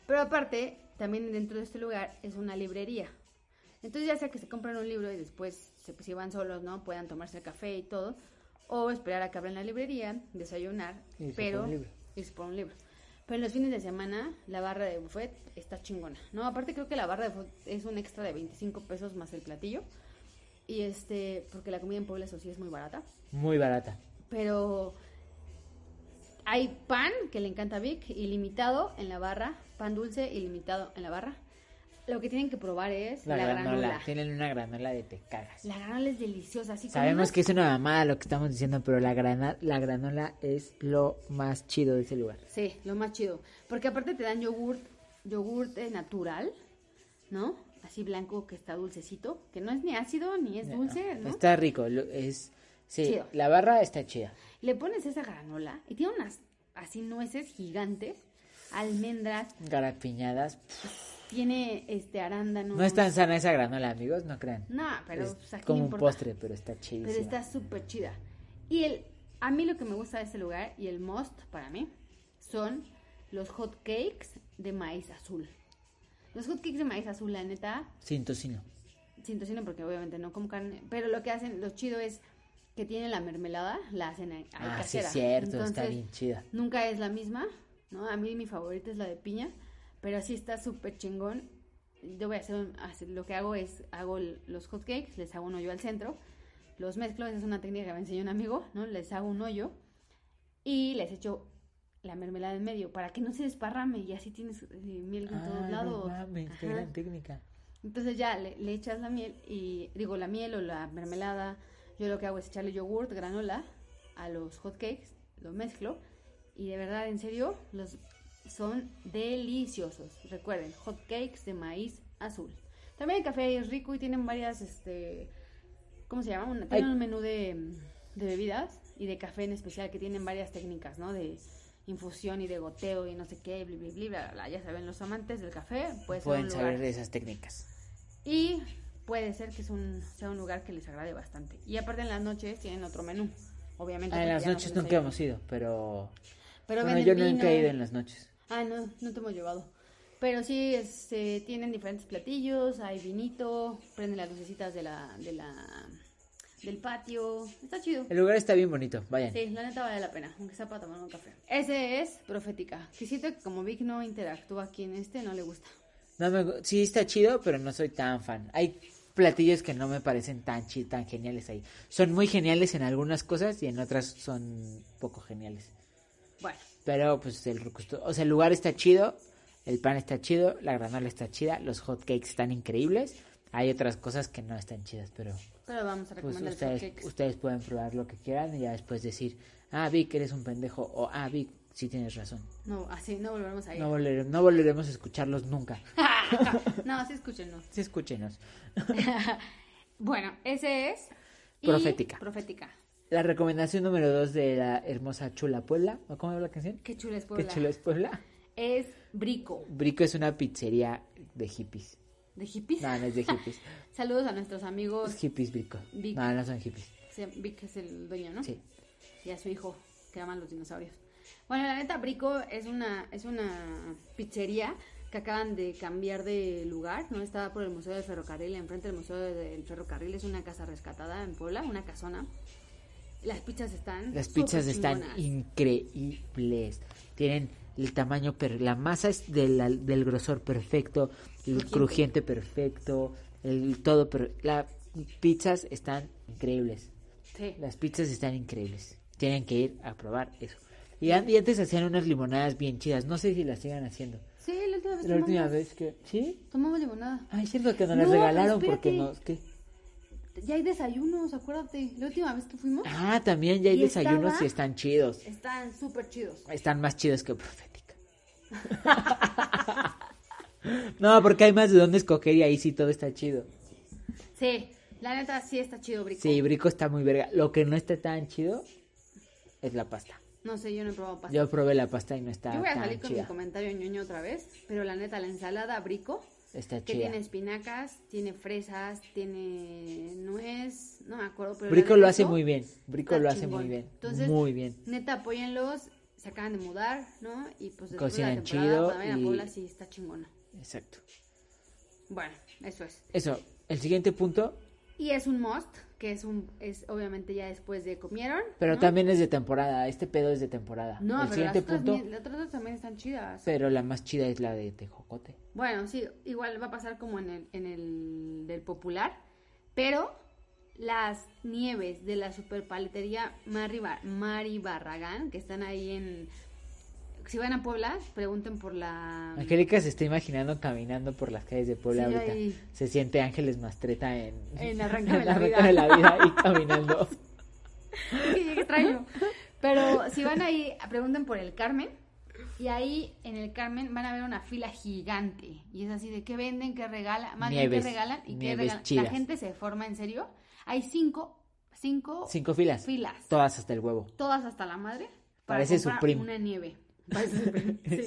Pero aparte, también dentro de este lugar es una librería. Entonces ya sea que se compran un libro y después se, pues, si van solos, ¿no? Puedan tomarse el café y todo. O esperar a que abran la librería, desayunar, pero... Y por un libro. Pero en los fines de semana la barra de buffet está chingona, ¿no? Aparte creo que la barra de buffet es un extra de 25 pesos más el platillo. Y este, porque la comida en Puebla eso sí es muy barata. Muy barata. Pero hay pan, que le encanta a Vic, ilimitado en la barra. Pan dulce, ilimitado en la barra. Lo que tienen que probar es la, granola. Tienen una granola de te cagas. La granola es deliciosa. Así Sabemos que es una mamada lo que estamos diciendo, pero la, grana, la granola es lo más chido de ese lugar. Sí, lo más chido. Porque aparte te dan yogurt, yogurt natural, ¿no? Así blanco que está dulcecito, que no es ni ácido ni es dulce, ¿no? Está rico, es... Sí, la barra está chida le pones esa granola y tiene unas así nueces gigantes, almendras. Garapiñadas. Tiene este arándano. No es tan sana esa granola, amigos, no crean. No, pero es pues, como un postre, pero está chida. Pero está súper chida. Y el, a mí lo que me gusta de ese lugar y el most para mí son los hot cakes de maíz azul. Los hot cakes de maíz azul, la neta. Sin tocino. Sin tocino porque obviamente no como carne. Pero lo que hacen, lo chido es que tiene la mermelada, la hacen ahí ah, Sí, es cierto, está bien chida. Nunca es la misma, ¿no? A mí mi favorita es la de piña, pero sí está súper chingón. Yo voy a hacer, lo que hago es, hago los hot cakes, les hago uno yo al centro, los mezclo, esa es una técnica que me enseñó un amigo, ¿no? Les hago un hoyo y les echo la mermelada en medio para que no se desparrame y así tienes eh, miel en todos lados. qué gran técnica. Entonces ya le, le, echas la miel y digo la miel o la mermelada. Yo lo que hago es echarle yogurt, granola a los hot cakes, lo mezclo y de verdad, en serio, los son deliciosos. Recuerden, hot cakes de maíz azul. También el café es rico y tienen varias, este, ¿cómo se llama? tienen un menú de, de bebidas y de café en especial que tienen varias técnicas, ¿no? De infusión y de goteo y no sé qué, bla, bla, bla, Ya saben, los amantes del café pues pueden saber de esas técnicas. Y puede ser que es un, sea un lugar que les agrade bastante. Y aparte en las noches tienen otro menú, obviamente. Ah, en las noches nunca hemos ido, pero... Pero bueno, yo nunca he ido en las noches. Ah, no, no te hemos llevado. Pero sí, este, tienen diferentes platillos, hay vinito, prenden las lucecitas de la, de la, del patio. Está chido. El lugar está bien bonito, vayan. Sí, la neta vale la pena, aunque sea para tomar un café. Ese es Profética. Quisito que como Vic no interactúa aquí en este, no le gusta. No me, sí está chido, pero no soy tan fan. Hay platillos que no me parecen tan tan geniales ahí. Son muy geniales en algunas cosas y en otras son poco geniales. Bueno. Pero pues el, o sea, el lugar está chido, el pan está chido, la granola está chida, los hot cakes están increíbles. Hay otras cosas que no están chidas, pero... Pero vamos a pues, ustedes, ustedes pueden probar lo que quieran y ya después decir, ah, Vic, eres un pendejo, o ah, Vic, sí tienes razón. No, así no volveremos a ir. No, no volveremos a escucharlos nunca. no, sí escúchenos. Sí escúchenos. bueno, ese es... Profética. Profética. La recomendación número dos de la hermosa Chula Puebla. ¿Cómo habla la canción? Qué chula es Puebla. Qué chula es Puebla. Es Brico. Brico es una pizzería de hippies. ¿De hippies? No, no es de hippies. Saludos a nuestros amigos. Es hippies Brico. No, no son hippies. Sí, Vic es el dueño, ¿no? Sí. Y a su hijo, que aman los dinosaurios. Bueno, la neta, Brico es una, es una pizzería que acaban de cambiar de lugar, ¿no? Estaba por el Museo del Ferrocarril, enfrente del Museo del Ferrocarril, es una casa rescatada en Puebla, una casona. Las pizzas están. Las pizzas están increíbles. Tienen el tamaño, pero la masa es del, del grosor perfecto, el crujiente, perfecto, el todo, pero las pizzas están increíbles. Sí. Las pizzas están increíbles. Tienen que ir a probar eso. Y, antes hacían unas limonadas bien chidas. No sé si las sigan haciendo. Sí, la última vez. La última vez que. ¿Sí? Tomamos limonada. Ay, es cierto que nos las regalaron porque nos. ¿Qué? Ya hay desayunos, acuérdate. La última vez que fuimos. Ah, también ya hay desayunos y están chidos. Están súper chidos. Están más chidos que Profética. no, porque hay más de dónde escoger y ahí sí todo está chido. Sí, la neta sí está chido, Brico. Sí, Brico está muy verga. Lo que no está tan chido es la pasta. No sé, yo no he probado pasta. Yo probé la pasta y no está Yo voy a salir con mi comentario ñoño otra vez, pero la neta, la ensalada Brico Está que tiene espinacas, tiene fresas, tiene nuez, no me acuerdo, pero Brico lo hace muy bien. Brico lo hace muy bien. Entonces, muy bien. Neta, apóyenlos, se acaban de mudar, ¿no? Y pues después Cocinan de la chido y... a Puebla sí está chingona. Exacto. Bueno, eso es. Eso, el siguiente punto. Y es un must, que es un es obviamente ya después de comieron. Pero también es de temporada, este pedo es de temporada. No, el pero siguiente las punto. las otras también están chidas. Pero la más chida es la de tejocote. Bueno, sí, igual va a pasar como en el, en el del popular, pero las nieves de la superpaletería Mari, Mari Barragán, que están ahí en si van a Puebla, pregunten por la... Angélica se está imaginando caminando por las calles de Puebla ahorita. Se siente Ángeles Mastreta en... En Arranca de la, de la vida. y caminando. Extraño. Pero si van ahí, pregunten por el Carmen. Y ahí en el Carmen van a ver una fila gigante. Y es así de qué venden, qué regalan, más bien qué regalan y qué regalan. La gente se forma en serio. Hay cinco, cinco, cinco filas. Filas. Todas hasta el huevo. Todas hasta la madre. Para Parece su primo. una nieve.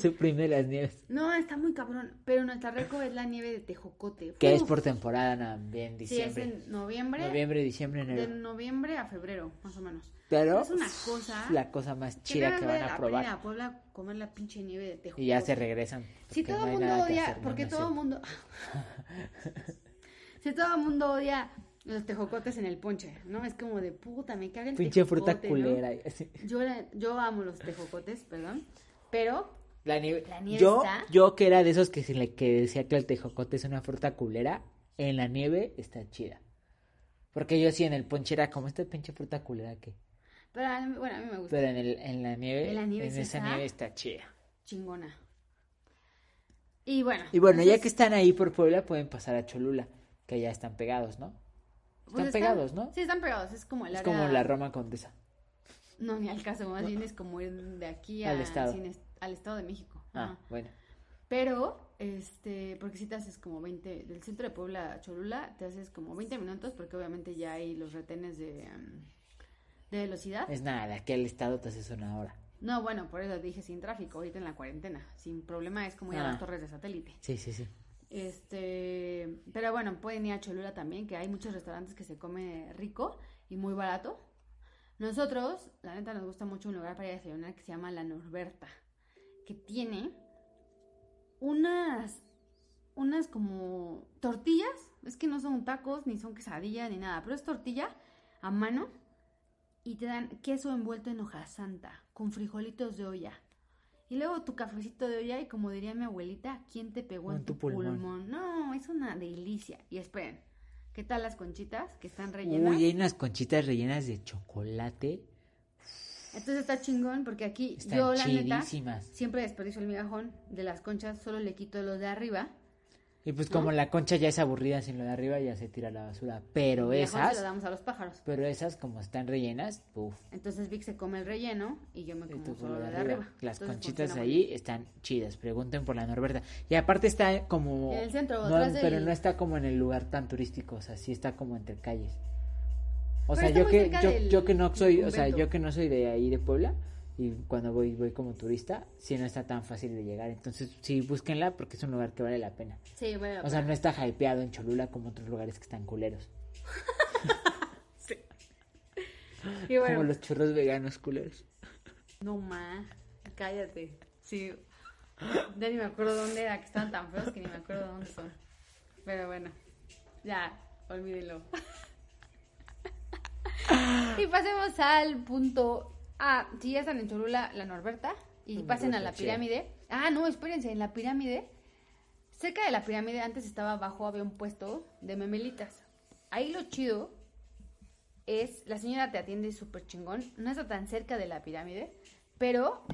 Su de las nieves. No, está muy cabrón. Pero nuestra récord es la nieve de Tejocote. Que es por temporada también, diciembre. Sí, es en noviembre. Noviembre, diciembre, enero. De noviembre a febrero, más o menos. Pero es una cosa. La cosa más chida que van a probar. A Puebla comer la pinche nieve de Tejocote. Y ya se regresan. Si todo el mundo odia, porque todo el mundo. si todo el mundo odia los tejocotes en el ponche, ¿no? Es como de puta, me caga el Pinche fruta culera. Yo, yo amo los tejocotes, perdón. Pero la nieve, yo, yo que era de esos que, le, que decía que el tejocote es una fruta culera, en la nieve está chida. Porque yo sí en el ponche era como esta pinche fruta culera que. Pero bueno, a mí me gusta. Pero en, el, en la nieve, En la nieve sí esa está. nieve está chida. Chingona. Y bueno. Y bueno, ya que están ahí por Puebla, pueden pasar a Cholula, que ya están pegados, ¿no? pues Están pegados, ¿no? Sí, están pegados. Es como el Es como la Roma Condesa. No, ni al caso. Más bien es como ir de aquí a... Al estado. sin al Estado de México. Ah, bueno. Pero, este, porque si te haces como 20, del centro de Puebla a Cholula, te haces como 20 minutos, porque obviamente ya hay los retenes de, em, de velocidad. Es nada, aquí al estado te haces una hora. No, bueno, por eso dije sin tráfico, ahorita en la cuarentena. Sin problema es como ir a Ah. las torres de satélite. Sí, sí, sí. Este, pero bueno, pueden ir a Cholula también, que hay muchos restaurantes que se come rico y muy barato. Nosotros, la neta, nos gusta mucho un lugar para ir a desayunar que se llama La Norberta, que tiene unas, unas como tortillas, es que no son tacos, ni son quesadillas, ni nada, pero es tortilla a mano y te dan queso envuelto en hoja santa, con frijolitos de olla. Y luego tu cafecito de olla y como diría mi abuelita, ¿quién te pegó en, En tu, pulmón? No, es una delicia. Y esperen, ¿qué tal las conchitas que están rellenas? Uy, hay unas conchitas rellenas de chocolate. Entonces está chingón porque aquí Están yo la neta siempre desperdicio el migajón de las conchas, solo le quito los de arriba. Y pues como la concha ya es aburrida sin lo de arriba, ya se tira a la basura. Pero se lo esas, damos a los pájaros. pero esas como están rellenas, uff. Entonces Vic se come el relleno y yo me Y como tú solo lo de arriba. arriba. Las Entonces conchitas ahí están chidas. Pregunten por la Norberta. Y aparte está como. En el centro, no, del- Pero no está como en el lugar tan turístico. O sea, sí está como entre calles. O Pero sea, yo que, yo, del yo que no soy, o sea, yo que no soy de ahí de Puebla. Y cuando voy, voy como turista, sí no está tan fácil de llegar. Entonces, sí, búsquenla porque es un lugar que vale la pena. Sí, bueno. O sea, no está hypeado en Cholula como otros lugares que están culeros. y bueno, Como los churros veganos culeros. No ma, cállate. Sí. Ya ni me acuerdo dónde era, que estaban tan feos que ni me acuerdo dónde son. Pero bueno, ya, olvídenlo. y pasemos al punto A. Si ya están en Cholula, la Norberta, y pasen a la pirámide. Ah, no, espérense, en la pirámide, cerca de la pirámide, antes estaba abajo, había un puesto de memelitas. Ahí lo chido es, la señora te atiende súper chingón, no está tan cerca de la pirámide, pero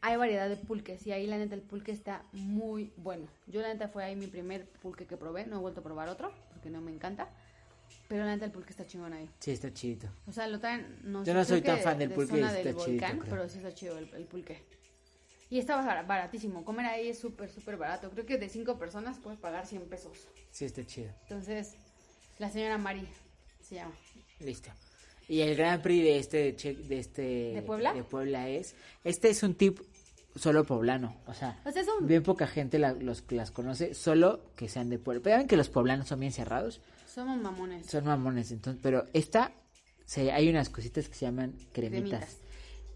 hay variedad de pulques y ahí la neta el pulque está muy bueno. Yo la neta fue ahí mi primer pulque que probé, no he vuelto a probar otro porque no me encanta, pero la neta el pulque está chingón ahí. Sí, está chidito. O sea, lo traen, no Yo no soy tan fan del de pulque, zona está del chidito, volcán, creo. pero sí está chido el, el pulque. Y está bar- baratísimo, comer ahí es súper, súper barato. Creo que de cinco personas puedes pagar 100 pesos. Sí, está chido. Entonces, la señora Mari se llama. Listo. Y el Gran Prix de este che- de este ¿De Puebla? de Puebla es este es un tip solo poblano, o sea, O sea, es un- bien poca gente la- los las conoce, solo que sean de Puebla. Pero ven que los poblanos son bien cerrados, Somos mamones. son mamones, entonces, pero esta se, hay unas cositas que se llaman cremitas, Cremitas.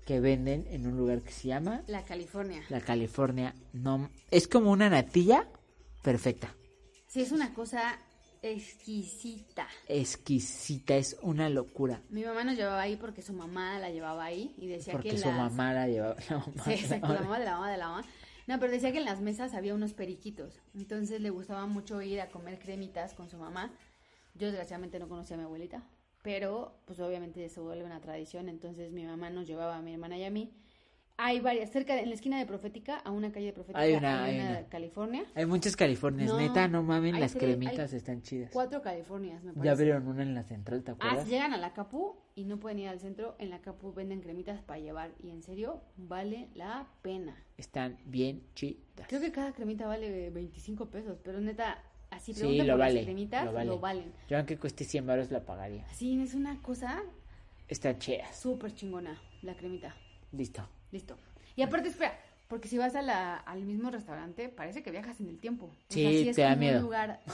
que venden en un lugar que se llama La California. la California. No, es como una natilla perfecta, Sí, es una cosa exquisita. exquisita, es una locura. Mi mamá nos llevaba ahí porque su mamá la llevaba ahí y decía Porque que su las... mamá la llevaba. la mamá- Sí, exacto, la mamá de la mamá de la mamá. No, pero decía que en las mesas había unos periquitos. Entonces le gustaba mucho ir a comer cremitas con su mamá. Yo desgraciadamente no conocía a mi abuelita, pero pues obviamente se vuelve una tradición. Entonces mi mamá nos llevaba a mi hermana y a mí. Hay varias, cerca, de- en la esquina de Profética, a una calle de Profética, Hay una, hay de una. California. Hay muchas Californias, No, neta, no mamen, las cremitas están chidas. Cuatro Californias, me parece. Ya abrieron una en la central, ¿te Ah, acuerdas? si llegan a la Capu y no pueden ir al centro, en la Capu venden cremitas para llevar. Y en serio, vale la pena. Están bien chidas. Creo que cada cremita vale 25 pesos, pero neta, así Sí, lo por vale, las cremitas, lo lo, vale. valen. Yo aunque cueste 100 baros la pagaría. Sí, es una cosa Están chidas. súper chingona, la cremita. Listo. Listo. Y aparte, espera, porque si vas a la, al mismo restaurante, parece que viajas en el tiempo. O Sí, sea, es te da miedo. Un lugar...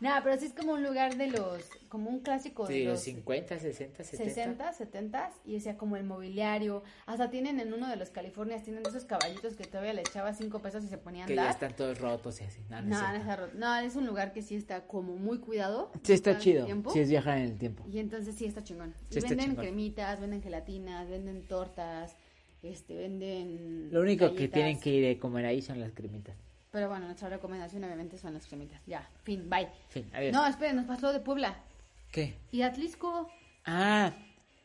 Nada, pero sí es como un lugar de los, como un clásico de Sí, los los 50, 60, 70. 60, 70 y decía como el mobiliario. Hasta tienen en uno de los Californias, tienen esos caballitos que todavía le echaba 5 pesos y se ponían Que ya están todos rotos y así. No, no, está roto. No, es un lugar que sí está como muy cuidado. Sí, está chido. Sí, es viajar en el tiempo. Y entonces sí está chingón. Sí y está venden chingón. cremitas, venden gelatinas, venden tortas, este, venden. Lo único que tienen que ir a comer ahí son las cremitas. Pero bueno, nuestra recomendación obviamente son las cremitas. Ya, fin, bye. Fin, adiós. No, esperen, nos pasó de Puebla. ¿Qué? Y Atlisco. Ah,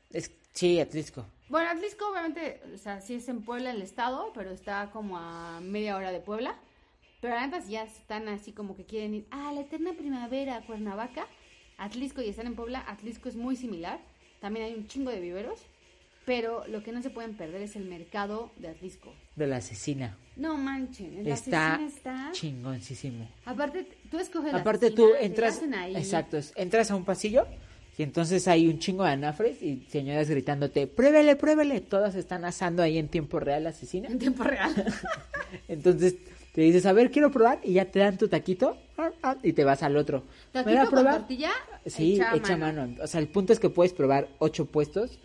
es, sí, Atlisco. Bueno, Atlisco obviamente, o sea, sí es en Puebla el estado, pero está como a media hora de Puebla. Pero antes ya están así como que quieren ir a la eterna primavera, Cuernavaca, Atlisco y están en Puebla. Atlisco es muy similar. También hay un chingo de viveros. Pero lo que no se pueden perder es el mercado de Atlisco. De la asesina. No manchen, la Está está... chingoncísimo. Aparte, tú escoges Aparte tú entras, ahí. exacto, entras a un pasillo y entonces hay un chingo de anafres y señoras gritándote, pruébele, pruébele, todas están asando ahí en tiempo real la asesina. En tiempo real. Entonces te dices, a ver, quiero probar y ya te dan tu taquito y te vas al otro. ¿Me Taquito da a con probar? tortilla, Sí, echa mano. mano. O sea, el punto es que puedes probar ocho puestos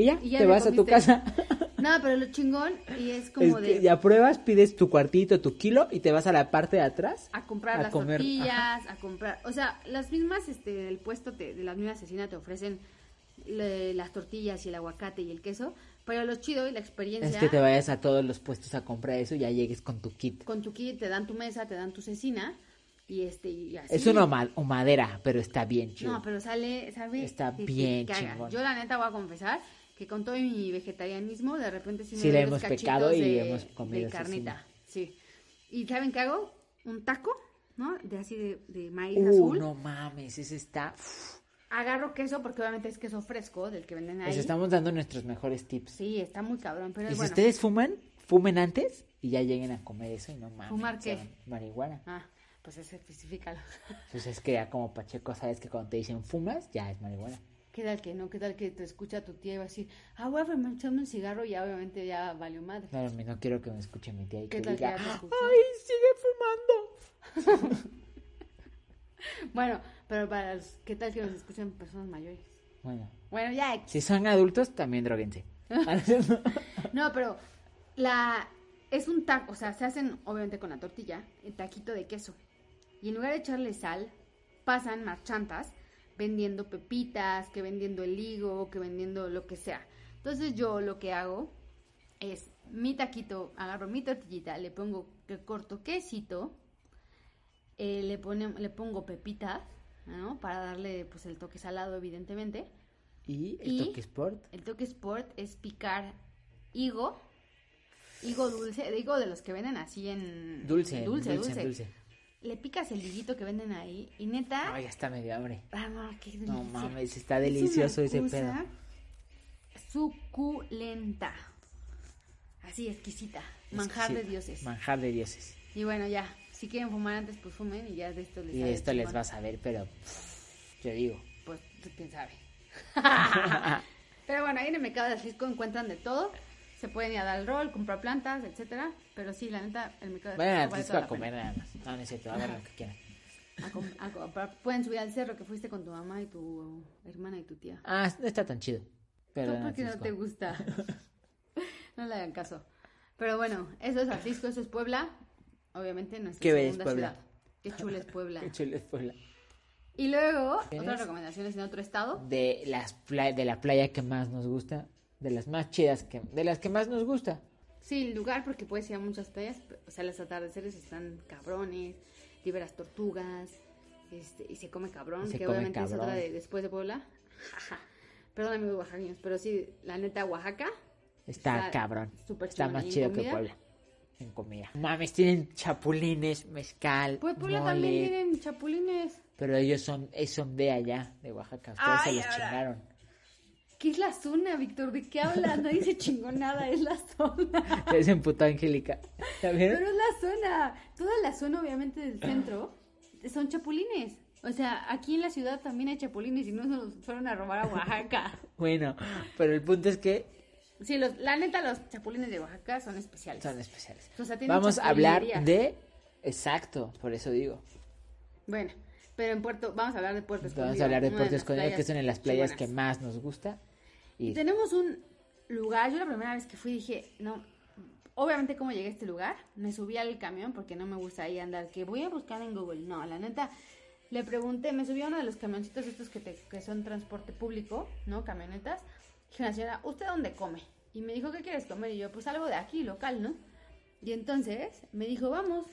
y ya, Y ya te vas a tu comiste. casa. No, pero lo chingón y es Es como que de ya pruebas, pides tu cuartito, tu kilo y te vas a la parte de atrás a comprar a las comer. tortillas, a comprar, o sea, las mismas este del puesto te- de la misma asesina te ofrecen le- las tortillas y el aguacate y el queso, pero lo chido y la experiencia Es que te vayas a todos los puestos a comprar eso y ya llegues con tu kit. con tu kit te dan tu mesa, te dan tu cecina y este y así. Es una humadera, pero está bien chido. No, pero sale, sabe, Está bien chingón. Yo la neta voy a confesar que con todo mi vegetarianismo de repente sí me Sí, le hemos pecado y de, hemos comido de carnita. Sí. ¿Y saben qué hago? Un taco, ¿no? De así de, de maíz Uh, azul. no mames, ese está... Agarro queso porque obviamente es queso fresco del que venden ahí. Les estamos dando nuestros mejores tips. Sí, está muy cabrón, pero y si ustedes fuman, fumen antes y ya lleguen a comer eso y no mames. ¿Fumar qué? Marihuana. Ah, pues ese especificalo. Pues es que ya como Pacheco sabes que cuando te dicen fumas, ya es marihuana. ¿Qué tal que no? ¿Qué tal que te escucha tu tía y va a decir, ah, voy a echarme un cigarro y ya obviamente ya valió madre? No, no, quiero que me escuche mi tía y ¿Qué que tal que diga, ya te escuchó? ¡ay, sigue fumando! Bueno, pero para los, ¿qué tal que nos escuchan personas mayores? Bueno, Bueno, ya, si son adultos, también droguense. No, pero la es un taco, o sea, se hacen obviamente con la tortilla, el taquito de queso. Y en lugar de echarle sal, pasan marchantas vendiendo pepitas, que vendiendo el higo, que vendiendo lo que sea. Entonces yo lo que hago es mi taquito, agarro mi tortillita, le pongo que corto quesito, eh, le, pone- le pongo pepitas, ¿no? Para darle pues el toque salado, evidentemente. y el Y- toque sport. El toque sport es picar higo, higo dulce, higo de los que venden así en... Dulce, dulce, dulce, dulce. dulce. Le picas el higuito que venden ahí y neta... Ay, ya está medio hambre. ah, no, qué No delicia. mames, está Es delicioso ese pedo. Suculenta. Así, exquisita. Manjar de dioses. Manjar de dioses. Y bueno, ya, si quieren fumar antes, pues fumen y ya de esto les Y sabe esto les va a saber, pero pff, yo digo. Pues, quién sabe. Pero bueno, ahí en el mercado de Atlisco encuentran de todo. Se pueden ir a dar el rol, comprar plantas, etcétera. Pero sí, la neta, el mercado Atlisco vale toda a comer nada más. No, no es cierto, hagan lo que quieran. A com- a. Pueden subir al cerro que fuiste con tu mamá y tu hermana y tu tía. Ah, no está tan chido. Pero ¿Tú por qué no te gusta? no le hagan caso. Pero bueno, eso es Atlisco, eso es Puebla. Obviamente nuestra Qué segunda Puebla. ciudad. Qué chula es Puebla. Qué chulo es Puebla. Y luego, otras recomendaciones en otro estado. De, las de la playa que más nos gusta. De las más chidas, que de las que más nos gusta. Sí, el lugar porque puedes ir a muchas playas, o sea, los atardeceres están cabrones, liberas tortugas, este, y se come cabrón, se que come obviamente es otra cabrón. de después de Puebla. Perdón amigos oaxaqueños, pero sí, la neta Oaxaca Está, Está cabrón. Está más ¿Y en chido que? Puebla. En comida. Mames, tienen chapulines, mezcal, Pues Puebla mole, también tienen chapulines. Pero ellos son, son de allá, de Oaxaca. Ustedes Ay, se los ahora. chingaron. ¿Qué es la zona, Víctor? ¿De qué hablas? Nadie se chingó nada, es la zona. Es emputó Angélica. ¿Ya vieron? Pero es la zona. Toda la zona, obviamente, del centro son chapulines. O sea, aquí en la ciudad también hay chapulines y no se los fueron a robar a Oaxaca. Bueno, pero el punto es que Sí, los, la neta, los chapulines de Oaxaca son especiales. son especiales. O sea, tienen Vamos a hablar de... Exacto, por eso digo. Bueno, pero en Puerto, vamos a hablar de Puerto Escondido. Vamos a hablar de Puerto Escondido, que son en las playas que más nos gusta. Y Tenemos un lugar, yo la primera vez que fui dije, no, obviamente como llegué a este lugar, me subí al camión porque no me gusta ahí andar, que voy a buscar en Google. No, la neta, le pregunté, me subí a uno de los camioncitos estos que, te- que son transporte público, ¿no? Camionetas. Dije a la señora, ¿usted dónde come? Y me dijo, ¿qué quieres comer? Y yo, pues algo de aquí, local, ¿no? Y entonces me dijo, vamos,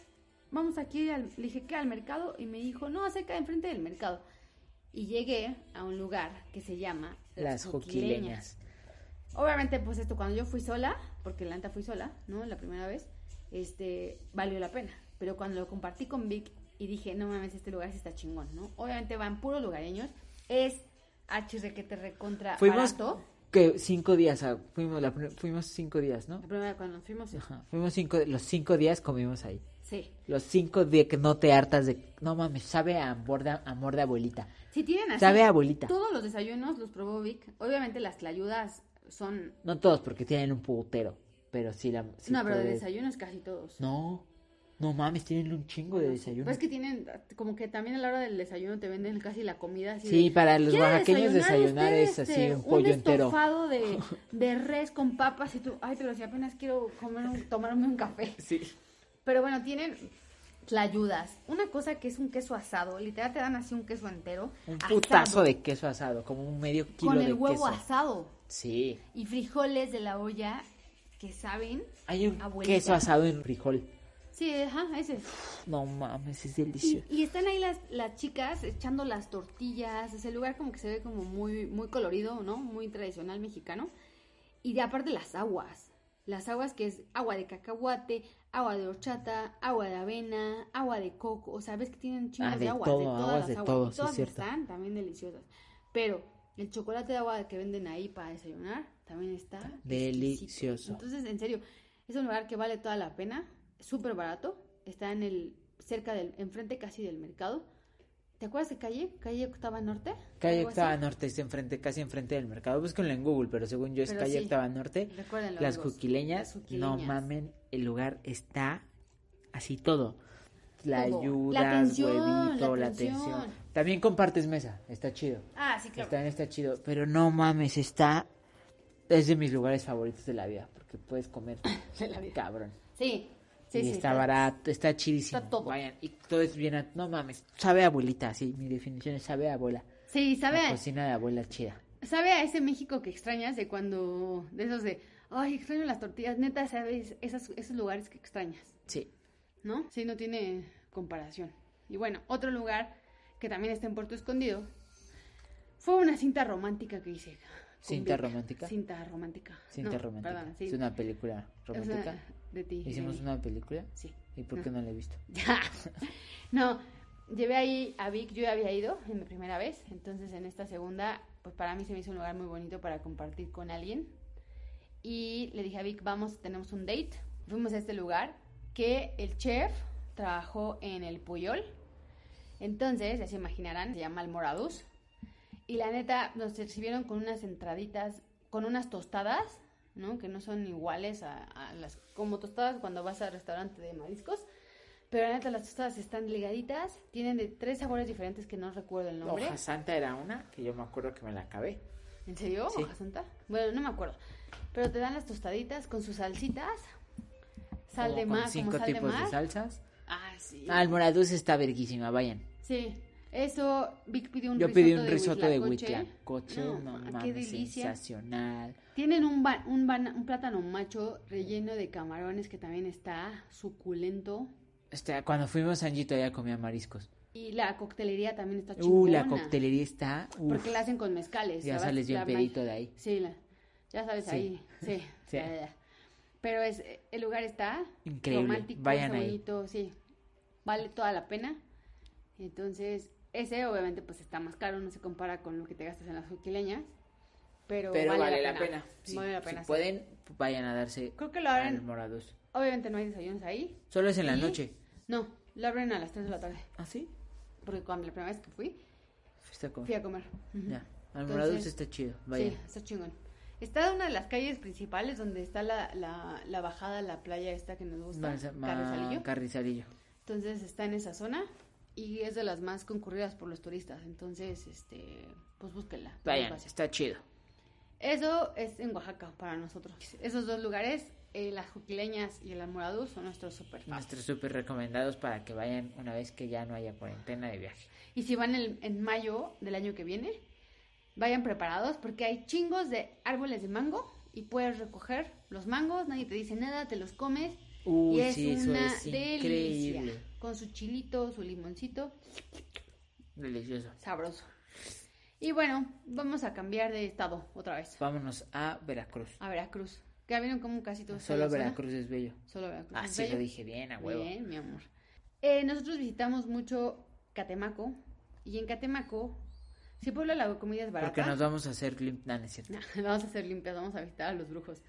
vamos aquí, le dije, ¿qué? ¿Al mercado? Y me dijo, no, cerca de enfrente del mercado. Y llegué a un lugar que se llama Las Joquileñas. Obviamente, pues esto, cuando yo fui sola, porque la neta fui sola, ¿no? La primera vez, este, valió la pena. Pero cuando lo compartí con Vic y dije, no mames, este lugar sí está chingón, ¿no? Obviamente van puros lugareños. Es H que te recontra Fuimos barato. que cinco días, ah, fuimos, la fuimos cinco días, ¿no? La primera vez cuando fuimos, sí. Ajá, fuimos cinco, los cinco días comimos ahí. Sí. Los cinco días que no te hartas de, no mames, sabe a amor de, amor de abuelita. Si tienen así, Sabe a abuelita. todos los desayunos los probó Vic. Obviamente las tlayudas son... No todos porque tienen un putero, pero sí la... sí no, pero de desayunos casi todos. No, no mames, tienen un chingo de desayuno. Pues es que tienen, como que también a la hora del desayuno te venden casi la comida así. Sí, de, para los "¿Quiere oaxaqueños desayunar es así, este, un pollo entero?" estofado de, de res con papas y tú, ay, pero si apenas quiero comer un- tomarme un café. Sí. Pero bueno, tienen tlayudas. Una cosa que es un queso asado, literal te dan así un queso entero. Un asado, putazo de queso asado, como un medio kilo Con de el huevo queso. asado. Sí. Y frijoles de la olla que saben. Hay un Abuelita. queso asado en frijol. Sí, ajá, ese. No mames, es Y, delicioso. y están ahí las, las chicas echando las tortillas, ese lugar como que se ve como muy, muy colorido, ¿no? Muy tradicional mexicano. Y de aparte las aguas, las aguas que es agua de cacahuate, agua de horchata, agua de avena, agua de coco, o sea, ves que tienen chingos Ah, de de aguas, todo, de todas aguas las de aguas. todo, y sí, todas cierto. están también deliciosas. Pero el chocolate de agua que venden ahí para desayunar también está exquisito. Delicioso. Entonces, en serio, es un lugar que vale toda la pena, súper barato, está en el cerca del enfrente casi del mercado. ¿Te acuerdas de calle? Calle Octava Norte. Calle algo así. Octava Norte es enfrente, casi enfrente del mercado. Búsquenlo en Google, pero según yo es Pero calle sí. Octava Norte. Recuérdenlo, Las juquileñas, Las no Juquileñas. mamen, el lugar está así todo. La Todo. ayuda, La atención, huevito, la la atención. atención. También compartes mesa, está chido. Ah, sí, claro. Está, está chido, pero no mames, está... Es de mis lugares favoritos de la vida, porque puedes comer De la vida. cabrón. Sí, sí, y sí. está barato, está chidísimo. Está todo. Vayan, y todo es bien, a- no mames, sabe a abuelita, sí, mi definición es sabe a abuela. Sí, ¿sabe? La cocina de abuela chida. ¿Sabe a ese México que extrañas de cuando, de esos de, ay, extraño las tortillas? Neta, ¿sabes? Esas, esos lugares que extrañas, Sí. ¿no? Sí, no tiene comparación. Y bueno, otro lugar que también está en Puerto Escondido fue una cinta romántica que hice. ¿Cinta romántica? Cinta romántica. Cinta No, romántica. Perdón, sí. Es una película O sea, romántica. de ti. Hicimos una película. Sí. ¿Y por qué no la he visto? Ya. No, llevé ahí a Vic, yo ya había ido en mi primera vez, entonces en esta segunda, pues para mí se me hizo un lugar muy bonito para compartir con alguien. Y le dije a Vic, vamos, tenemos un date. Fuimos a este lugar que el chef trabajó en el Puyol. Entonces, ya se imaginarán, se llama Almoradus. Y la neta, nos recibieron con unas entraditas, con unas tostadas, ¿no? Que no son iguales a, a las, como tostadas cuando vas al restaurante de mariscos. Pero la neta, las tostadas están ligaditas, tienen de tres sabores diferentes que no recuerdo el nombre. Hoja Santa era una que yo me acuerdo que me la acabé. ¿En serio? Sí. ¿Hoja santa? Bueno, no me acuerdo. Pero te dan las tostaditas con sus salsitas, sal Como de con mar, como cinco sal de tipos de, mar. salsas. Ah, sí. Ah, el moraduz está verguísima, vayan. Sí. Eso, Vic pidió un Yo risotto pedí un de risotto de huitlacoche. No, no, ma, qué delicia. sensacional. Tienen un, ba- un, plátano macho relleno de camarones que también está suculento. Este, cuando fuimos a Angie todavía comía mariscos. Y la coctelería también está Uh, chingona. la coctelería está... uf, Porque la hacen con mezcales. ya sales bien pedito de ahí. Sí, la- ya sabes, Sí. ahí. Sí, Sí. ya, ya, ya. Pero es, el lugar está Increíble. romántico, Vayan ahí. bonito, sí. Vale toda la pena. Entonces, ese obviamente pues está más caro, no se compara con lo que te gastas en las juquileñas. Pero, Pero vale, la pena. Sí, vale la si pena. sí. pueden, vayan a darse Creo que lo abren, moraduz. obviamente no hay desayunos ahí. Solo es en la Y- noche. No, lo abren a las 3 de la tarde. ¿Ah, sí? Porque cuando la primera vez que fui, a comer. fui a comer. Ujú. Ya. Al Entonces, moraduz está chido, vayan. Sí, está chingón. Está en una de las calles principales donde está la, la, la bajada a la playa esta que nos gusta, Más- más- Carrizalillo. Carrizalillo. Entonces está en esa zona y es de las más concurridas por los turistas. Entonces, este, pues búsquenla. Vayan, está chido. Eso es en Oaxaca para nosotros. Esos dos lugares, eh, las Juquileñas y el Almoradú, son nuestros super fans. Nuestros súper recomendados para que vayan una vez que ya no haya cuarentena de viaje. Y si van el- en mayo del año que viene, vayan preparados porque hay chingos de árboles de mango y puedes recoger los mangos, nadie te dice nada, te los comes Uy, y es sí, eso una es delicia. increíble. Con su chilito, su limoncito. Delicioso. Sabroso. Y bueno, vamos a cambiar de estado otra vez. Vámonos a Veracruz. A Veracruz. Que vieron como casi todos. Solo Veracruz es bello. Solo Veracruz. Ah, es sí, bello. lo dije bien, a huevo. Bien, mi amor. Eh, nosotros visitamos mucho Catemaco. Y en Catemaco, si Puebla la comida es barata. Porque nos vamos a hacer lim... No, no es cierto. vamos a hacer limpias, vamos a visitar a los brujos.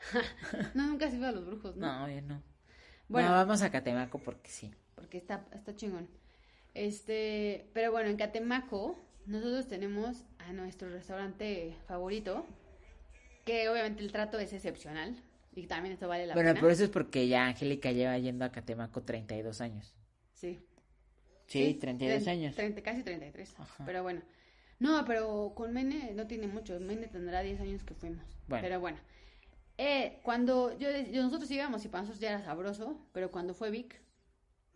no, nunca has ido a los brujos, ¿no? No, bien no. Bueno. No, vamos a Catemaco porque sí. porque está, está chingón. Este, pero bueno, en Catemaco nosotros tenemos a nuestro restaurante favorito, que obviamente el trato es excepcional y también esto vale la Bueno, pena. pero eso es porque ya Angélica lleva yendo a Catemaco 32 años. Sí. Sí, 32 tre- años. 30, casi 33. Ajá. Pero bueno. No, pero con Mene no tiene mucho. Mene tendrá 10 años que fuimos. Bueno. Pero bueno. Eh, cuando yo, yo- nosotros íbamos y para nosotros ya era sabroso, pero cuando fue Vic,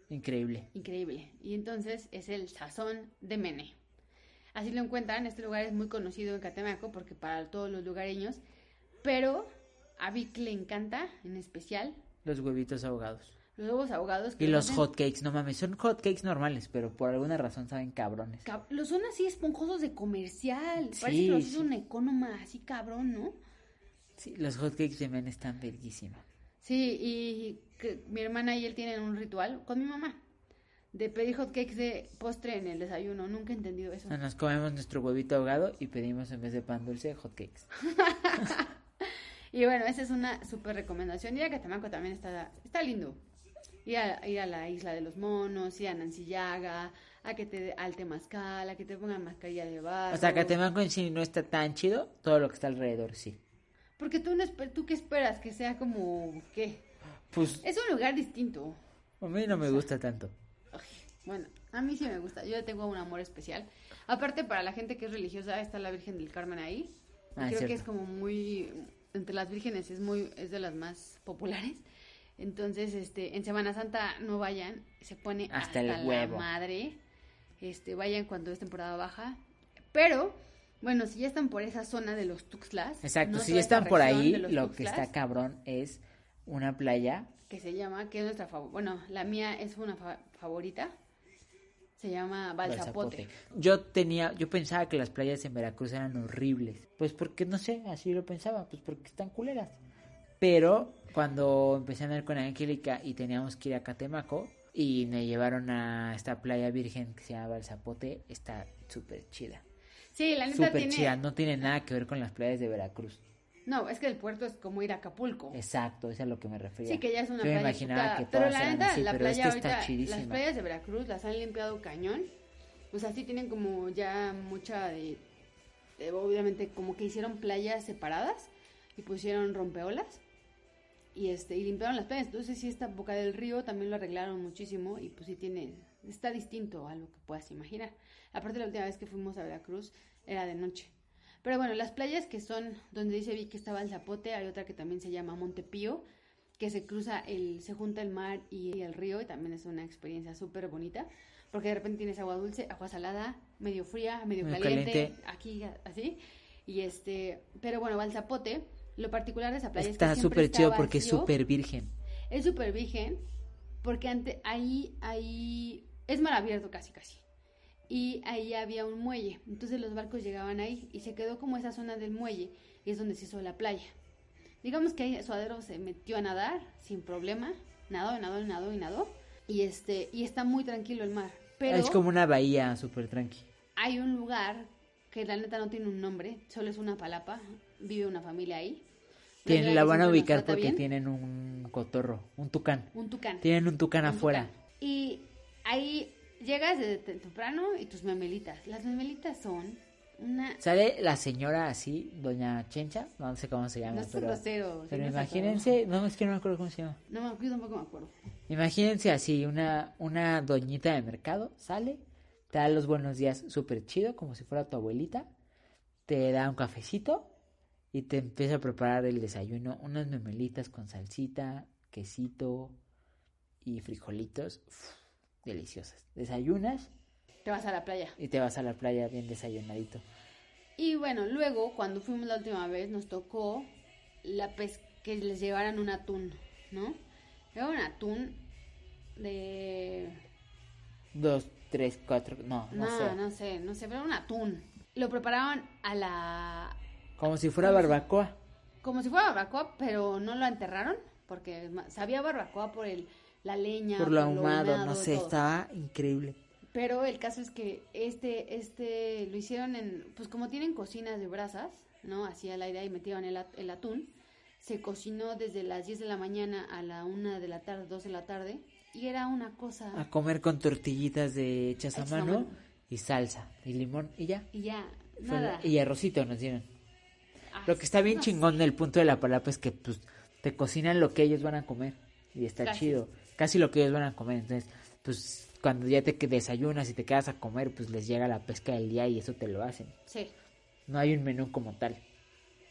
Increíble. increíble. Y entonces es el sazón de Mene. Así lo encuentran, este lugar es muy conocido en Catemaco porque para todos los lugareños, pero a Vic le encanta en especial Los huevitos ahogados. los huevos ahogados. que Y los hotcakes, no mames, son hotcakes normales, pero por alguna razón saben cabrones. cab- Los son así esponjosos de comercial. Sí, Parece que los sí. hizo un economa así cabrón, ¿no? Sí, los hotcakes Men están verguísimas. Sí, y que mi hermana y él tienen un ritual con mi mamá de pedir hotcakes de postre en el desayuno. Nunca he entendido eso. Nos comemos nuestro huevito ahogado y pedimos en vez de pan dulce hotcakes. Y bueno, esa es una súper recomendación. Ir a Catemaco también está, está lindo. Ir a, ir a la isla de los monos, ir a Nancillaga, a que te al temazcal, a que te pongan mascarilla de barro. O sea, Catemaco en sí no está tan chido, todo lo que está alrededor sí. Porque tú, no tú qué esperas, que sea como, ¿qué? Pues Es un lugar distinto. a mí no me gusta tanto. Ay, bueno, a mí sí me gusta. Yo tengo un amor especial. Aparte, para la gente que es religiosa, está la Virgen del Carmen ahí. Ah, creo que es como muy. Entre las vírgenes es muy es de las más populares. Entonces, este, en Semana Santa no vayan. Se pone Hasta hasta, el la madre. Este, vayan cuando es temporada baja. Pero, bueno, si ya están por esa zona de los Tuxtlas. Exacto, no si ya están por ahí, lo que está cabrón es una playa. que se llama, que es nuestra favorita. Bueno, la mía es una fa- favorita. Se llama Balsapote. Yo tenía, yo pensaba que las playas en Veracruz eran horribles. Pues porque no sé, así lo pensaba, pues porque están culeras. Pero cuando empecé a andar con Angélica y teníamos que ir a Catemaco y me llevaron a esta playa virgen que se llama Balsapote, está súper chida. Sí, la neta tiene. chida, no tiene nada que ver con las playas de Veracruz. No, es que el puerto es como ir a Acapulco. Exacto, eso es a lo que me refería. Sí, que ya es una Yo me playa. imaginaba puta- que Pero la neta, así, la pero playa esta está ahorita, chidísima. las playas de Veracruz las han limpiado cañón. O sea, sí tienen como ya mucha de, de- obviamente como que hicieron playas separadas y pusieron rompeolas y este y limpiaron las playas. Entonces sí esta boca del río también lo arreglaron muchísimo y pues sí tiene está distinto a lo que puedas imaginar. Aparte la última vez que fuimos a Veracruz era de noche. Pero bueno, las playas que son donde dice vi que estaba el Zapote, hay otra que también se llama Montepío, que se cruza el, se junta el mar y el río y también es una experiencia súper bonita, porque de repente tienes agua dulce, agua salada, medio fría, medio, Medio caliente, caliente. aquí así, y este, pero bueno, Balzapote, lo particular de esa playa Está es que súper chido porque es súper virgen. Es súper virgen, porque ante, ahí, ahí, es mar abierto casi, casi. Y ahí había un muelle, entonces los barcos llegaban ahí y se quedó como esa zona del muelle y es donde se hizo la playa. Digamos que ahí Suadero se metió a nadar sin problema, nadó, nadó, nadó y nadó. Y este, y está muy tranquilo el mar. Pero Es como una bahía súper tranqui. hay un lugar que la neta no tiene un nombre, solo es una palapa, vive una familia ahí. Tienen, la van a ubicar porque bien. tienen un cotorro, un tucán. un tucán. Tienen un tucán Un afuera. tucán. Y ahí llegas desde te- temprano y tus memelitas. Las memelitas son una... Sale la señora así, doña Chencha, no sé cómo se llama, No pero, grosero. pero no imagínense, no, es que no me acuerdo cómo se llama. No, yo tampoco me acuerdo. Imagínense así, una, una doñita de mercado sale, te da los buenos días súper chido, como si fuera tu abuelita, te da un cafecito y te empieza a preparar el desayuno, unas memelitas con salsita, quesito y frijolitos, uf, deliciosas. Desayunas Te vas a la playa. y te vas a la playa bien desayunadito. Y bueno, luego, cuando fuimos la última vez, nos tocó la pes que les llevaran un atún, ¿no? Era un atún de... Dos, tres, cuatro, no, no, no sé. No sé, no sé, pero un atún. Lo preparaban a la... Como si fuera barbacoa. como si fuera barbacoa, pero no lo enterraron, porque sabía barbacoa por el, la leña. Por lo ahumado, no sé, estaba increíble. Pero el caso es que este, este, lo hicieron en, pues como tienen cocinas de brasas, ¿no? Así al aire y metieron el, el atún. Se cocinó desde las 10 de la mañana a la 1 de la tarde, 2 de la tarde. Y era una cosa... A comer con tortillitas de hechas a mano y salsa y limón y ya. Y ya, nada. Y arrocito nos dieron. Ah, lo que está bien chingón del punto de la palabra es que pues te cocinan lo que ellos van a comer y está chido. Casi lo que ellos van a comer. Entonces, pues cuando ya te desayunas y te quedas a comer, pues les llega la pesca del día y eso te lo hacen. Sí. No hay un menú como tal.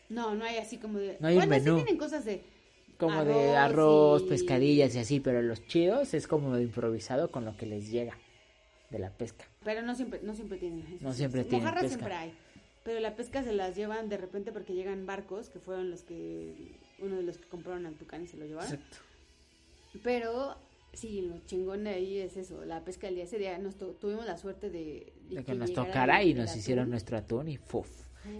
No, no hay así como de... No hay un menú. Sí tienen cosas de... Como de arroz, pescadillas y así, pero los chidos es como de improvisado con lo que les llega de la pesca. Pero no siempre, no siempre tienen. No siempre tienen Mojarras siempre hay. Pero la pesca se las llevan de repente porque llegan barcos, que fueron los que... Uno de los que compraron al Tucán y se lo llevaron. Exacto. Pero Sí, lo chingón de ahí es eso, la pesca del día. Ese día nos tuvimos la suerte de... De, que, nos tocara y nos hicieron nuestro atún y ¡fuf!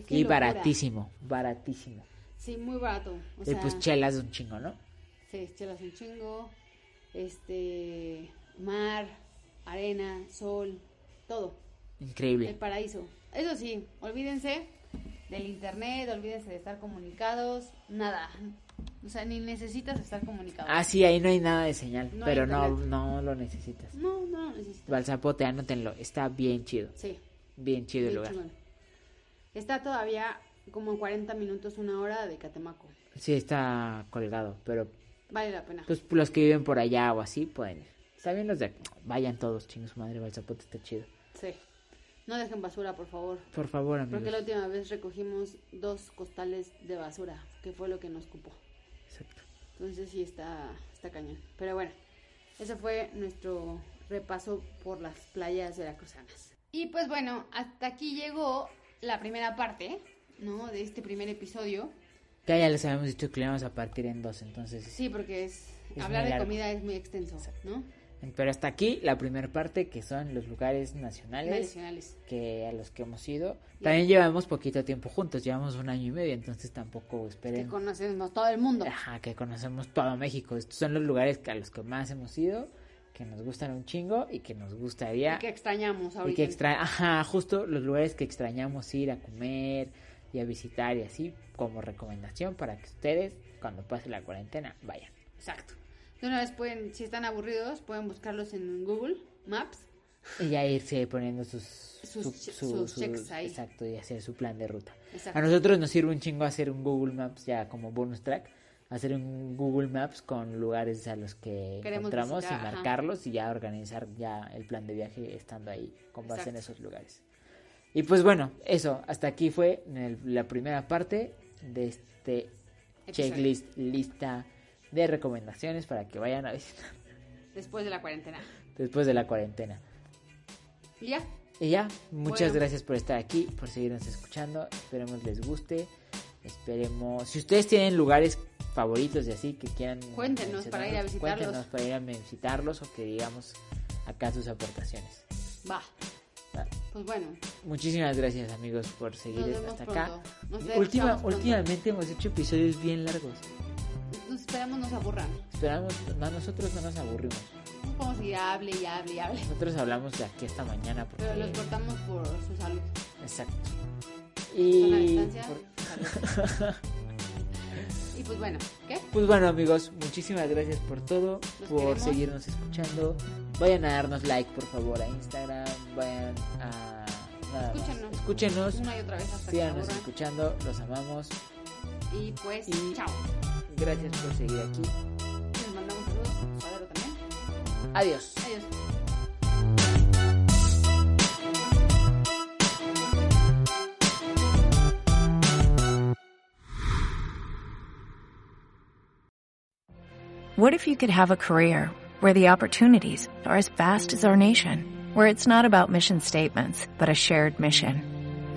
y baratísimo, baratísimo. Sí, muy barato. y pues chelas un chingo, ¿no? Sí, chelas un chingo. Este... Mar, arena, sol, todo. Increíble. El paraíso. Eso sí, olvídense del internet, olvídense de estar comunicados, nada. O sea, ni necesitas estar comunicado. Ah, sí, ahí no hay nada de señal, pero no, no lo necesitas. No, no lo necesitas. Balsapote, anótenlo, está bien chido. Sí. Bien chido el lugar. Está todavía como 40 minutos, una hora de Catemaco. Sí, está colgado, pero... Vale la pena. Pues los que viven por allá o así pueden ir. Está bien los de... Vayan todos, chingos madre, Balsapote está chido. Sí. No dejen basura, por favor. Por favor, amigos. Porque la última vez recogimos dos costales de basura, que fue lo que nos cupó. Entonces sí está, está cañón. Pero bueno, ese fue nuestro repaso por las playas veracruzanas. Y pues bueno, hasta aquí llegó la primera parte, ¿no? De este primer episodio. Que ya les habíamos dicho que le vamos a partir en dos, entonces. Sí, porque es, hablar de comida es muy extenso, ¿no? Pero hasta aquí la primera parte, que son los lugares nacionales, que a los que hemos ido. También llevamos poquito tiempo juntos, llevamos un año y medio, entonces tampoco esperen. Que conocemos todo el mundo. Ajá, que conocemos todo México. Estos son los lugares a los que más hemos ido, que nos gustan un chingo y que nos gustaría. Y que extrañamos ahorita. Y que extra... Ajá, justo los lugares que extrañamos ir a comer y a visitar y así, como recomendación para que ustedes, cuando pase la cuarentena, vayan. Exacto. De una vez pueden, si están aburridos, pueden buscarlos en Google Maps. Y ya irse poniendo sus, sus, checks ahí. Exacto, y hacer su plan de ruta. A nosotros nos sirve un chingo hacer un Google Maps ya como bonus track. Hacer un Google Maps con lugares a los que encontramos y marcarlos y ya organizar ya el plan de viaje estando ahí con base en esos lugares. Y pues bueno, eso, hasta aquí fue la primera parte de este checklist, lista de recomendaciones para que vayan a visitar. Después de la cuarentena. Después de la cuarentena. ¿Y ya? Y ya, muchas gracias por estar aquí, por seguirnos escuchando. Esperemos les guste. Esperemos. Si ustedes tienen lugares favoritos y así que quieran. Cuéntenos para ir a visitarlos. Cuéntenos para ir a visitarlos o que digamos acá sus aportaciones. Va. Pues bueno. Muchísimas gracias amigos por seguir hasta acá. Última, últimamente hemos hecho episodios bien largos esperamos nos aburran. Esperamos, no, nosotros no nos aburrimos. Podemos seguir hable y hable y hable. Nosotros hablamos de aquí esta mañana. Porque... Pero los cortamos por su salud. Exacto. Y... y pues bueno, ¿qué? Pues bueno amigos, muchísimas gracias por todo, por seguirnos escuchando. Vayan a darnos like por favor a Instagram, vayan a... Nada Escúchenos. Escúchenos. Una y otra vez hasta Síganos escuchando, los amamos. Y pues, chao. Gracias por seguir aquí. Les mandamos saludos, Padero también. Adiós. Adiós. What if you could have a career where the opportunities are as vast as our nation, where it's not about mission statements, but a shared mission?